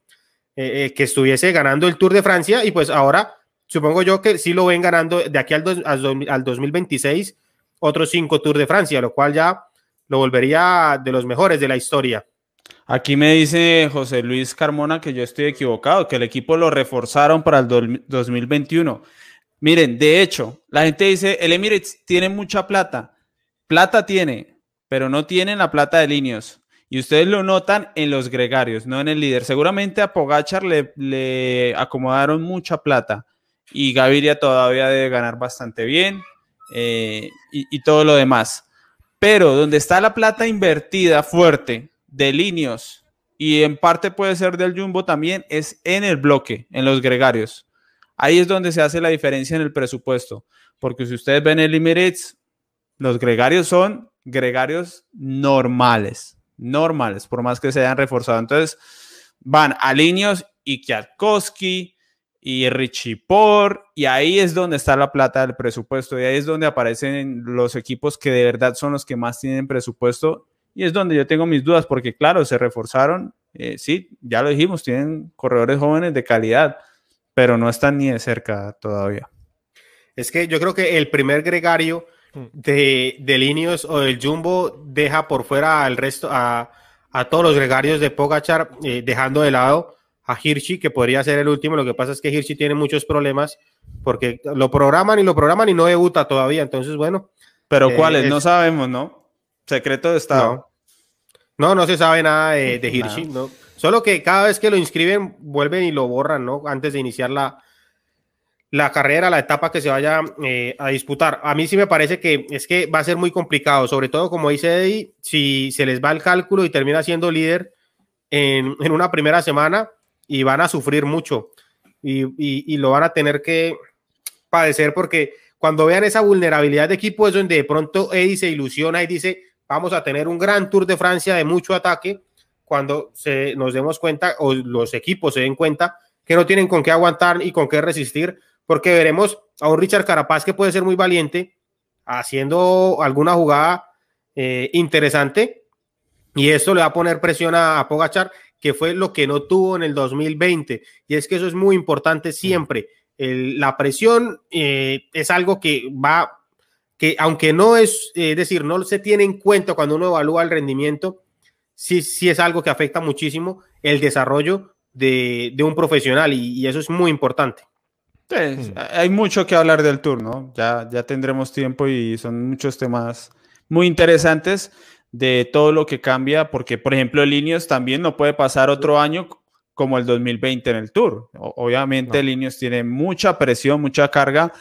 eh, eh, que estuviese ganando el Tour de Francia y pues ahora supongo yo que sí lo ven ganando de aquí al, al, 2026 otros cinco Tours de Francia, lo cual ya lo volvería de los mejores de la historia. Aquí me dice José Luis Carmona que yo estoy equivocado, que el equipo lo reforzaron para el 2021. Miren, de hecho, la gente dice, el Emirates tiene mucha plata. Plata tiene, pero no tienen la plata de líneas. Y ustedes lo notan en los gregarios, no en el líder. Seguramente a Pogachar le, acomodaron mucha plata y Gaviria todavía debe ganar bastante bien eh, y, todo lo demás. Pero donde está la plata invertida fuerte de líneas y en parte puede ser del Jumbo también es en el bloque, en los gregarios. Ahí es donde se hace la diferencia en el presupuesto, porque si ustedes ven el Emirates, los gregarios son gregarios normales, normales, por más que se hayan reforzado. Entonces, van a Linios y Kwiatkowski y Richie Por, y ahí es donde está la plata del presupuesto, y ahí es donde aparecen los equipos que de verdad son los que más tienen presupuesto, y es donde yo tengo mis dudas, porque claro, se reforzaron, eh, sí, ya lo dijimos, tienen corredores jóvenes de calidad, pero no están ni de cerca todavía. Es que yo creo que el primer gregario hmm. de, de o del Jumbo deja por fuera al resto, a, todos los gregarios de Pogachar, eh, dejando de lado a Hirschi, que podría ser el último. Lo que pasa es que Hirschi tiene muchos problemas porque lo programan y lo programan y no debuta todavía. Entonces, bueno. Pero eh, cuáles, no sabemos, ¿no? Secreto de Estado. No, no, se sabe nada de, de Hirschi, ¿no? Solo que cada vez que lo inscriben, vuelven y lo borran, ¿no? Antes de iniciar la, la carrera, la etapa que se vaya eh, a disputar. A mí sí me parece que es que va a ser muy complicado, sobre todo como dice Eddie, si se les va el cálculo y termina siendo líder en, una primera semana y van a sufrir mucho y, lo van a tener que padecer porque cuando vean esa vulnerabilidad de equipo es donde de pronto Eddie se ilusiona y dice, vamos a tener un gran Tour de Francia de mucho ataque cuando se, nos demos cuenta o los equipos se den cuenta que no tienen con qué aguantar y con qué resistir, porque veremos a un Richard Carapaz que puede ser muy valiente haciendo alguna jugada eh, interesante y esto le va a poner presión a, Pogachar, que fue lo que no tuvo en el 2020. Y es que eso es muy importante siempre. la presión eh, es algo que va, que aunque no es, es decir, no se tiene en cuenta cuando uno evalúa el rendimiento, sí, sí es algo que afecta muchísimo el desarrollo de, un profesional y, eso es muy importante. Hmm. hay mucho que hablar del tour, ¿no? Ya, ya tendremos tiempo y son muchos temas muy interesantes de todo lo que cambia, porque por ejemplo Linios también no puede pasar otro año como el 2020 en el Tour. Obviamente no. tiene mucha presión, mucha carga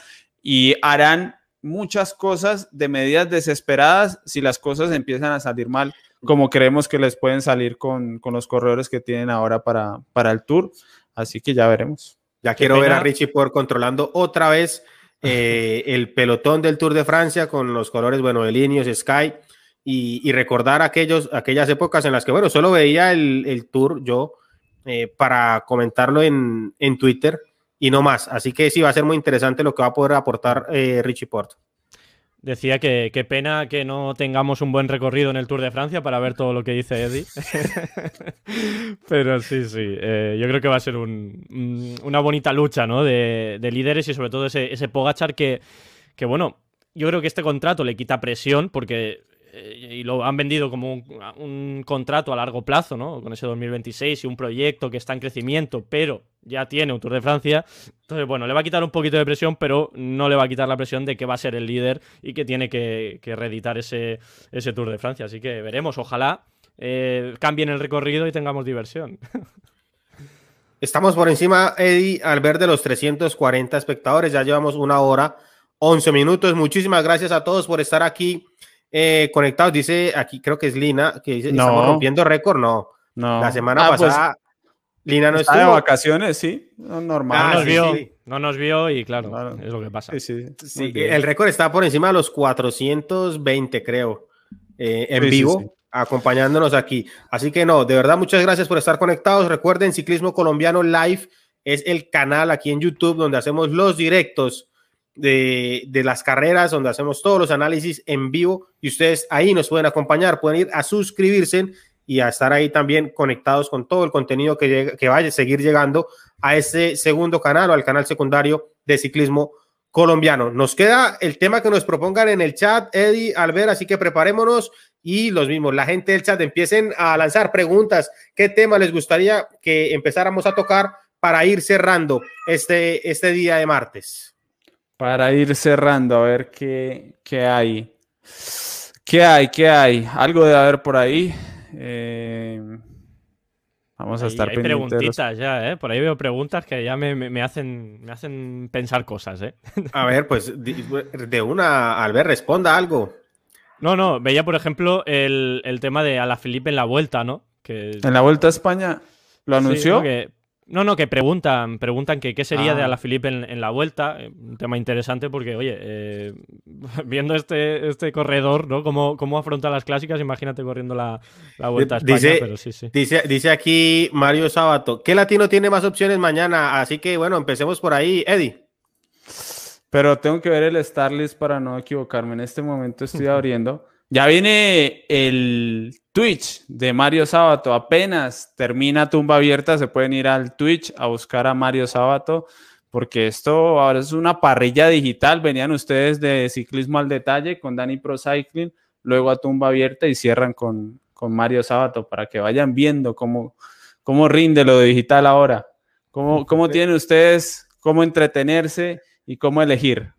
y harán muchas cosas de medidas desesperadas si las cosas empiezan a salir mal, como creemos que les pueden salir con, los corredores que tienen ahora para, para el Tour. Así que ya veremos. Ya quiero ver a Richie por controlando otra vez eh, el pelotón del Tour de Francia con los colores, bueno, de Linios, Sky y, recordar aquellos, aquellas épocas en las que, bueno, solo veía el, tour yo eh, para comentarlo en, Twitter y no más. Así que sí, va a ser muy interesante lo que va a poder aportar eh, Richie Port. Decía que qué pena que no tengamos un buen recorrido en el Tour de Francia para ver todo lo que dice Eddie. Pero sí, sí. Eh, yo creo que va a ser una bonita lucha ¿no? de, líderes y sobre todo ese, ese Pogachar que, que, bueno, yo creo que este contrato le quita presión porque y lo han vendido como un, contrato a largo plazo, ¿no? Con ese 2026 y un proyecto que está en crecimiento, pero ya tiene un Tour de Francia. Entonces, bueno, le va a quitar un poquito de presión, pero no le va a quitar la presión de que va a ser el líder y que tiene que, reeditar ese, ese Tour de Francia. Así que veremos, ojalá eh, cambien el recorrido y tengamos diversión. Estamos por encima, Eddie, al ver de los 340 espectadores. Ya llevamos una hora, 11 minutos. Muchísimas gracias a todos por estar aquí eh, conectados. Dice aquí, creo que es Lina, que dice, no. estamos rompiendo récord. No, no. La semana ah, pues, pasada, Lina no estuvo. de vacaciones, sí, normal. no, nos vio, no nos vio y claro, es lo que pasa. Sí, el récord está por encima de los 420, creo, eh, en vivo. acompañándonos aquí. Así que no, de verdad, muchas gracias por estar conectados. Recuerden, Ciclismo Colombiano Live es el canal aquí en YouTube donde hacemos los directos de, las carreras, donde hacemos todos los análisis en vivo y ustedes ahí nos pueden acompañar, pueden ir a suscribirse y a estar ahí también conectados con todo el contenido que, que vaya a seguir llegando a ese segundo canal o al canal secundario de ciclismo colombiano. Nos queda el tema que nos propongan en el chat, Eddie, Albert, así que preparémonos y los mismos, la gente del chat empiecen a lanzar preguntas, qué tema les gustaría que empezáramos a tocar para ir cerrando este, este día de martes para ir cerrando, a ver qué, qué hay. ¿Qué hay? ¿Qué hay? Algo de haber por ahí. Eh, vamos a estar hay preguntitas ya, ¿eh? Por ahí veo preguntas que ya me, hacen, me hacen pensar cosas, ¿eh? A ver, pues de una, Albert, responda algo. No, no, veía, por ejemplo, el, tema de Alaphilippe en la vuelta, ¿no? Que... En la vuelta a España lo anunció. No, no, que preguntan, preguntan que qué sería de ah. Alaphilippe en, en la vuelta. Un tema interesante porque, oye, eh, viendo este, este corredor, ¿no? Cómo, cómo afronta las clásicas, imagínate corriendo la, vuelta a España, dice, pero sí, sí. Dice, dice aquí Mario Sábato, ¿qué latino tiene más opciones mañana? Así que, bueno, empecemos por ahí. Eddie. Pero tengo que ver el Starlist para no equivocarme. En este momento estoy abriendo. Ya viene el Twitch de Mario Sábato. Apenas termina tumba abierta, se pueden ir al Twitch a buscar a Mario Sábato, porque esto ahora es una parrilla digital. Venían ustedes de ciclismo al detalle con Dani Pro Cycling, luego a tumba abierta y cierran con, con Mario Sábato para que vayan viendo cómo, cómo rinde lo digital ahora. Cómo, cómo tienen ustedes cómo entretenerse y cómo elegir.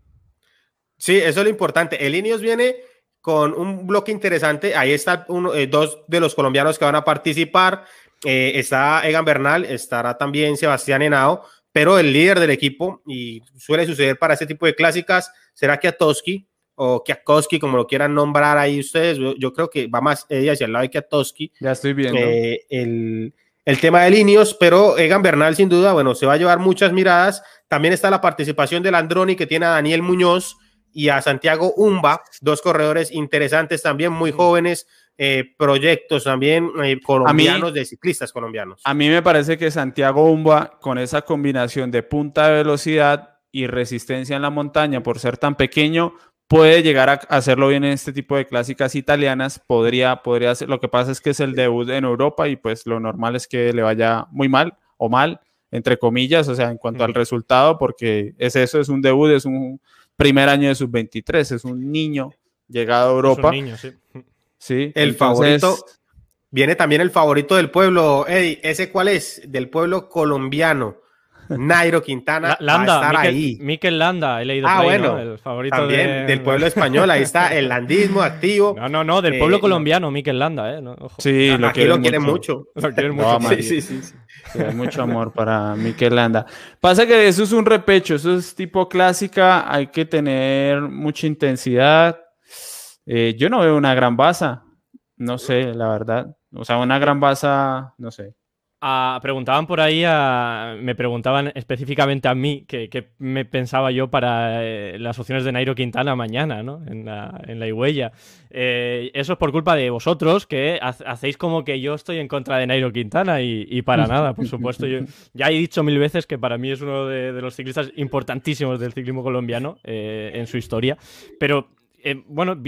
Sí, eso es lo importante. El Ineos viene con un bloque interesante. Ahí está uno, eh, dos de los colombianos que van a participar. Eh, está Egan Bernal, estará también Sebastián Henao, pero el líder del equipo, y suele suceder para este tipo de clásicas, será Kiatowski o Kiakowski, como lo quieran nombrar ahí ustedes. Yo, creo que va más ella hacia el lado de Kiatowski. Ya estoy viendo. Eh, el, el tema de líneas, pero Egan Bernal sin duda, bueno, se va a llevar muchas miradas. También está la participación del Androni que tiene a Daniel Muñoz, y a Santiago Umba, dos corredores interesantes también, muy jóvenes, eh, proyectos también eh, colombianos, de ciclistas colombianos. A mí me parece que Santiago Umba, con esa combinación de punta de velocidad y resistencia en la montaña, por ser tan pequeño, puede llegar a hacerlo bien en este tipo de clásicas italianas, podría, podría hacer, lo que pasa es que es el debut en Europa y pues lo normal es que le vaya muy mal o mal, entre comillas, o sea, en cuanto al resultado, porque es eso, es un debut, es un primer año de sub-23, es un niño llegado a Europa. niño, sí. sí. El favorito. Viene también el favorito del pueblo, Eddie. ¿Ese cuál es? Del pueblo colombiano. Nairo Quintana Landa, va a estar ahí. Mikel Landa, he leído ah, bueno, el favorito también del pueblo español, ahí está el landismo activo. No, no, no, del pueblo eh, colombiano, Mikel Landa, eh, Sí, lo aquí lo quieren mucho. Lo quieren mucho. sí, sí, sí, hay mucho amor para Mikel Landa. Pasa que eso es un repecho, eso es tipo clásica, hay que tener mucha intensidad. Eh, yo no veo una gran baza, no sé, la verdad. O sea, una gran baza, no sé. Preguntaban por ahí, me preguntaban específicamente a mí qué me pensaba yo para eh, las opciones de Nairo Quintana mañana, ¿no? En la, en la eh, eso es por culpa de vosotros, que hacéis como que yo estoy en contra de Nairo Quintana y, para nada, por supuesto. Yo ya he dicho mil veces que para mí es uno de, los ciclistas importantísimos del ciclismo colombiano eh, en su historia, pero eh, bueno,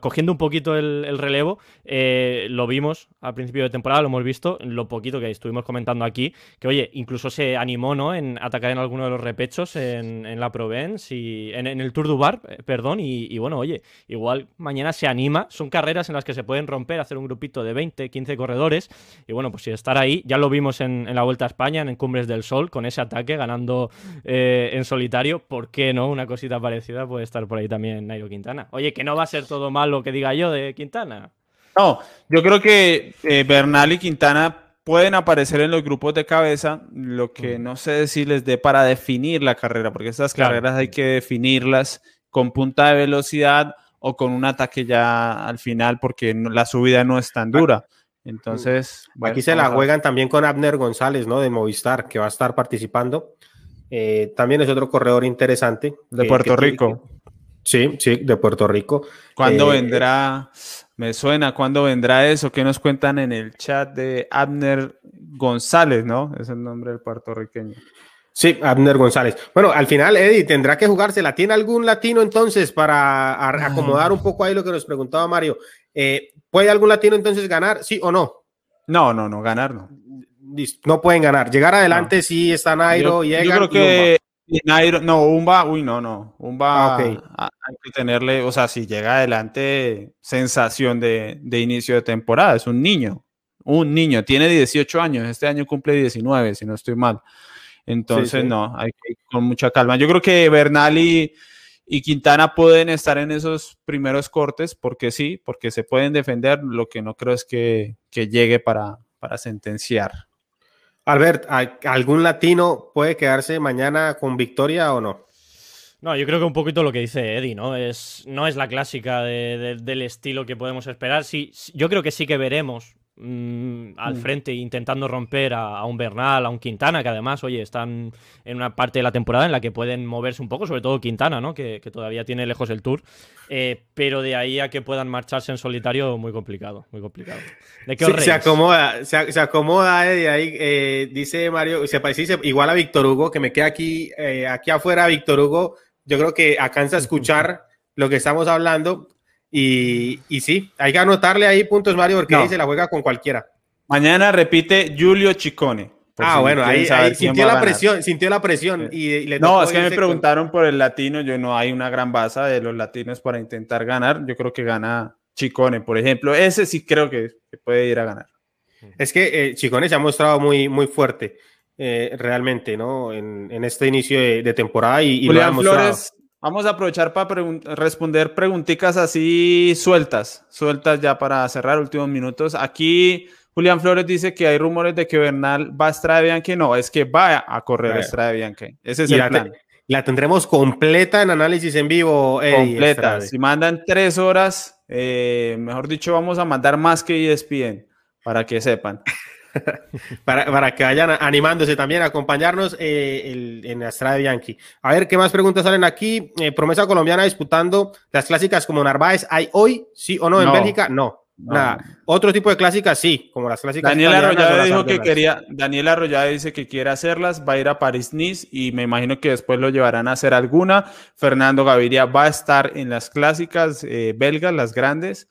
cogiendo un poquito el, relevo, eh, lo vimos al principio de temporada, lo hemos visto, lo poquito que estuvimos comentando aquí, que oye, incluso se animó ¿no? en atacar en alguno de los repechos en, la Provence y en, el Tour du Bar, eh, perdón, y, bueno, oye, igual mañana se anima, son carreras en las que se pueden romper, hacer un grupito de 20, 15 corredores, y bueno, pues si estar ahí, ya lo vimos en, la Vuelta a España, en Cumbres del Sol, con ese ataque, ganando en solitario, ¿por qué no? Una cosita parecida puede estar por ahí también Nairo Quintana. Oye, que no va a ser todo mal lo que diga yo de Quintana. No, yo creo que eh, Bernal y Quintana pueden aparecer en los grupos de cabeza, lo que no sé si les dé para definir la carrera, porque estas carreras hay que definirlas con punta de velocidad o con un ataque ya al final, porque la subida no es tan dura. Entonces, aquí se la juegan también con Abner González, ¿no? De Movistar, que va a estar participando. Eh, también es otro corredor interesante. De Puerto Rico. Sí, sí, de Puerto Rico. ¿Cuándo eh, vendrá? Me suena, ¿cuándo vendrá eso? ¿Qué nos cuentan en el chat de Abner González, no? Es el nombre del puertorriqueño. Sí, Abner González. Bueno, al final, Eddie, tendrá que jugársela. ¿Tiene algún latino entonces para acomodar un poco ahí lo que nos preguntaba Mario? Eh, ¿Puede algún latino entonces ganar, sí o no? No, no, no, ganar no. No pueden ganar. Llegar adelante sí está Nairo, yo, yo creo que no, Umba, uy, no, no. Umba ah, hay que tenerle, o sea, si llega adelante, sensación de, inicio de temporada. Es un niño, un niño, tiene 18 años, este año cumple 19, si no estoy mal. Entonces, no, hay que ir con mucha calma. Yo creo que Bernal y, Quintana pueden estar en esos primeros cortes, porque sí, porque se pueden defender. Lo que no creo es que, llegue para, para sentenciar. Albert, ¿algún latino puede quedarse mañana con victoria o no? No, yo creo que un poquito lo que dice Eddie, ¿no? Es, no es la clásica del estilo que podemos esperar. Sí, yo creo que sí que veremos Mm, al mm. frente intentando romper a, un Bernal, a un Quintana, que además, oye, están en una parte de la temporada en la que pueden moverse un poco, sobre todo Quintana, ¿no? Que, todavía tiene lejos el Tour. Eh, pero de ahí a que puedan marcharse en solitario, muy complicado, muy complicado. ¿De qué se acomoda, se, acomoda eh, de ahí, eh, dice Mario, se parece igual a Víctor Hugo, que me queda aquí, aquí afuera, Víctor Hugo, yo creo que alcanza a escuchar lo que estamos hablando y, y sí, hay que anotarle ahí puntos, Mario, porque ahí se la juega con cualquiera. Mañana repite Julio Chicone. Ah, bueno, ahí, sintió, la presión, sintió la presión, y, No, es que me preguntaron por el latino, yo no hay una gran base de los latinos para intentar ganar, yo creo que gana Chicone, por ejemplo, ese sí creo que, puede ir a ganar. Es que eh, Chicone se ha mostrado muy, muy fuerte, eh, realmente, ¿no? En, este inicio de, temporada y, lo ha. Vamos a aprovechar para responder preguntitas así sueltas, sueltas ya para cerrar últimos minutos. Aquí Julián Flores dice que hay rumores de que Bernal va a Estrada Bianchi. No, es que va a correr Estrada Bianchi. Ese es el plan. la tendremos completa en análisis en vivo. completa. Si mandan tres horas, eh, mejor dicho, vamos a mandar más que ESPN para que sepan. para, que vayan animándose también a acompañarnos eh, en Estrada Bianchi. A ver, ¿qué más preguntas salen aquí? Eh, promesa colombiana disputando las clásicas como Narváez. ¿Hay hoy, sí o no, en Bélgica? No. Nada. Otro tipo de clásicas, sí, como las clásicas. Daniel Arroyave dijo que quería, Daniel Arroyave dice que quiere hacerlas, va a ir a París-Nice y me imagino que después lo llevarán a hacer alguna. Fernando Gaviria va a estar en las clásicas eh, belgas, las grandes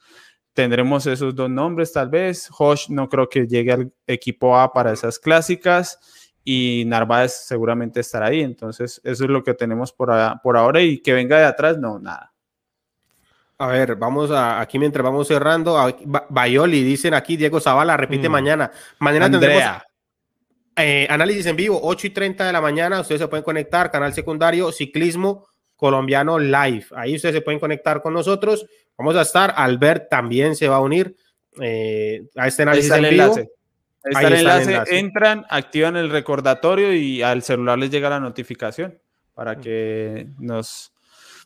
tendremos esos dos nombres tal vez. Hosh no creo que llegue al equipo A para esas clásicas y Narváez seguramente estará ahí. Entonces, eso es lo que tenemos por, por ahora y que venga de atrás, no, nada. A ver, vamos a, aquí mientras vamos cerrando, Bayoli, dicen aquí, Diego Zavala, repite mm. mañana. Mañana tendremos eh, análisis en vivo, 8 y 30 de la mañana, ustedes se pueden conectar, canal secundario, ciclismo colombiano live. Ahí ustedes se pueden conectar con nosotros. Vamos a estar, Albert también se va a unir eh, a este análisis en vivo. Ahí está el enlace. Entran, activan el recordatorio y al celular les llega la notificación para que nos,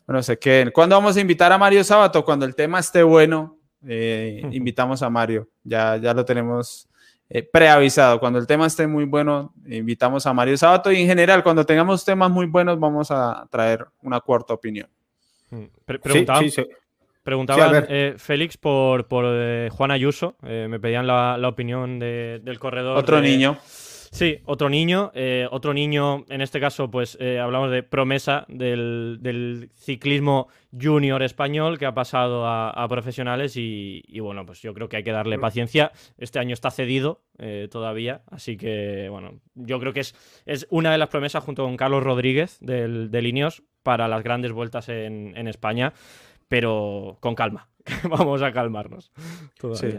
bueno, se queden. ¿Cuándo vamos a invitar a Mario Sábato? Cuando el tema esté bueno, eh, invitamos a Mario. Ya, ya lo tenemos eh, preavisado. Cuando el tema esté muy bueno, invitamos a Mario Sábato y en general, cuando tengamos temas muy buenos, vamos a traer una cuarta opinión. Mm, preguntaban, eh, Félix por, por Juan Ayuso. me pedían la, opinión del corredor. Otro niño. Sí, otro niño, eh, otro niño, en este caso, pues eh, hablamos de promesa del, ciclismo junior español que ha pasado a, profesionales y, bueno, pues yo creo que hay que darle mm. paciencia. Este año está cedido eh, todavía, así que bueno, yo creo que es, es una de las promesas junto con Carlos Rodríguez del, de Ineos para las grandes vueltas en, España, pero con calma, vamos a calmarnos. Sí.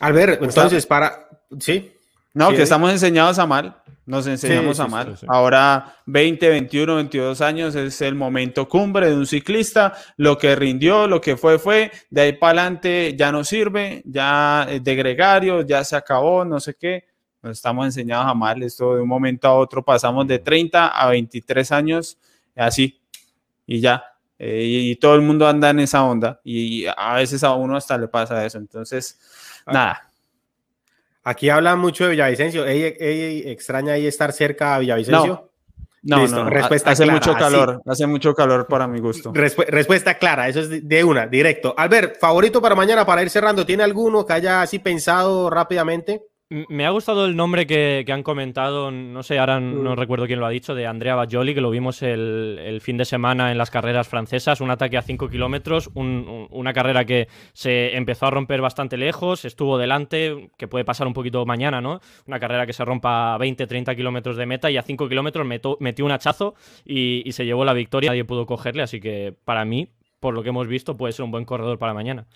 Albert, entonces para... Sí. No, que estamos enseñados a mal. Nos enseñamos a mal. Ahora 20, 21, 22 años es el momento cumbre de un ciclista. Lo que rindió, lo que fue, fue. De ahí para adelante ya no sirve, ya de gregario, ya se acabó, no sé qué. Nos estamos enseñados a mal. Esto de un momento a otro pasamos de 30 a 23 años, así. Y ya. Eh, y, todo el mundo anda en esa onda. Y a veces a uno hasta le pasa eso. Entonces, ah. nada Aquí habla mucho de Villavicencio. ¿Ella, extraña ahí estar cerca de Villavicencio? No, no, respuesta hace mucho calor, hace mucho calor para mi gusto. respuesta clara, eso es de una, directo. Albert, favorito para mañana para ir cerrando, ¿tiene alguno que haya así pensado rápidamente? Me ha gustado el nombre que, han comentado, no sé, ahora no mm. recuerdo quién lo ha dicho, de Andrea Bajoli, que lo vimos el, fin de semana en las carreras francesas, un ataque a 5 kilómetros, una carrera que se empezó a romper bastante lejos, estuvo delante, que puede pasar un poquito mañana, ¿no? Una carrera que se rompa a 20, 30 kilómetros de meta y a 5 kilómetros metió un hachazo y, y se llevó la victoria, nadie pudo cogerle, así que para mí, por lo que hemos visto, puede ser un buen corredor para mañana.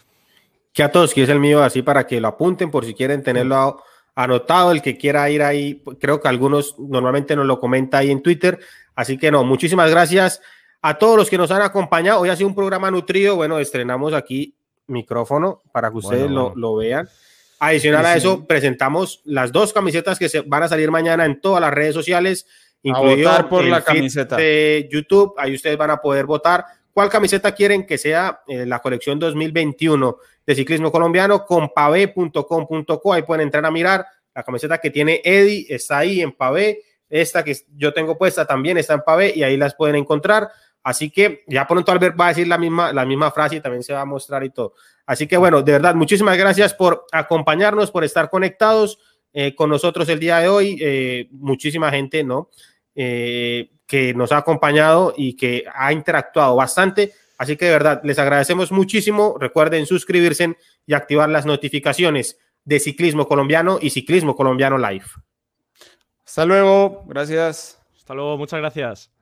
Que a todos, que es el mío, así para que lo apunten por si quieren tenerlo a anotado, el que quiera ir ahí, creo que algunos normalmente nos lo comenta ahí en Twitter, así que no, muchísimas gracias a todos los que nos han acompañado, hoy ha sido un programa nutrido, bueno, estrenamos aquí micrófono para que ustedes Lo, vean. Adicional a eso, presentamos las dos camisetas que se van a salir mañana en todas las redes sociales, incluido por la camiseta. de YouTube. Ahí ustedes van a poder votar. Cuál camiseta quieren que sea eh, la colección 2021 de ciclismo colombiano con pavé.com.co. Ahí pueden entrar a mirar la camiseta que tiene Eddie, está ahí en pavé. Esta que yo tengo puesta también está en pavé y ahí las pueden encontrar. Así que ya pronto Albert va a decir la misma, la misma frase y también se va a mostrar y todo. Así que bueno, de verdad, muchísimas gracias por acompañarnos, por estar conectados eh, con nosotros el día de hoy. Eh, muchísima gente, ¿no? Eh, que nos ha acompañado y que ha interactuado bastante. Así que de verdad, les agradecemos muchísimo. Recuerden suscribirse y activar las notificaciones de Ciclismo Colombiano y Ciclismo Colombiano Live. Hasta luego, gracias. Hasta luego, muchas gracias.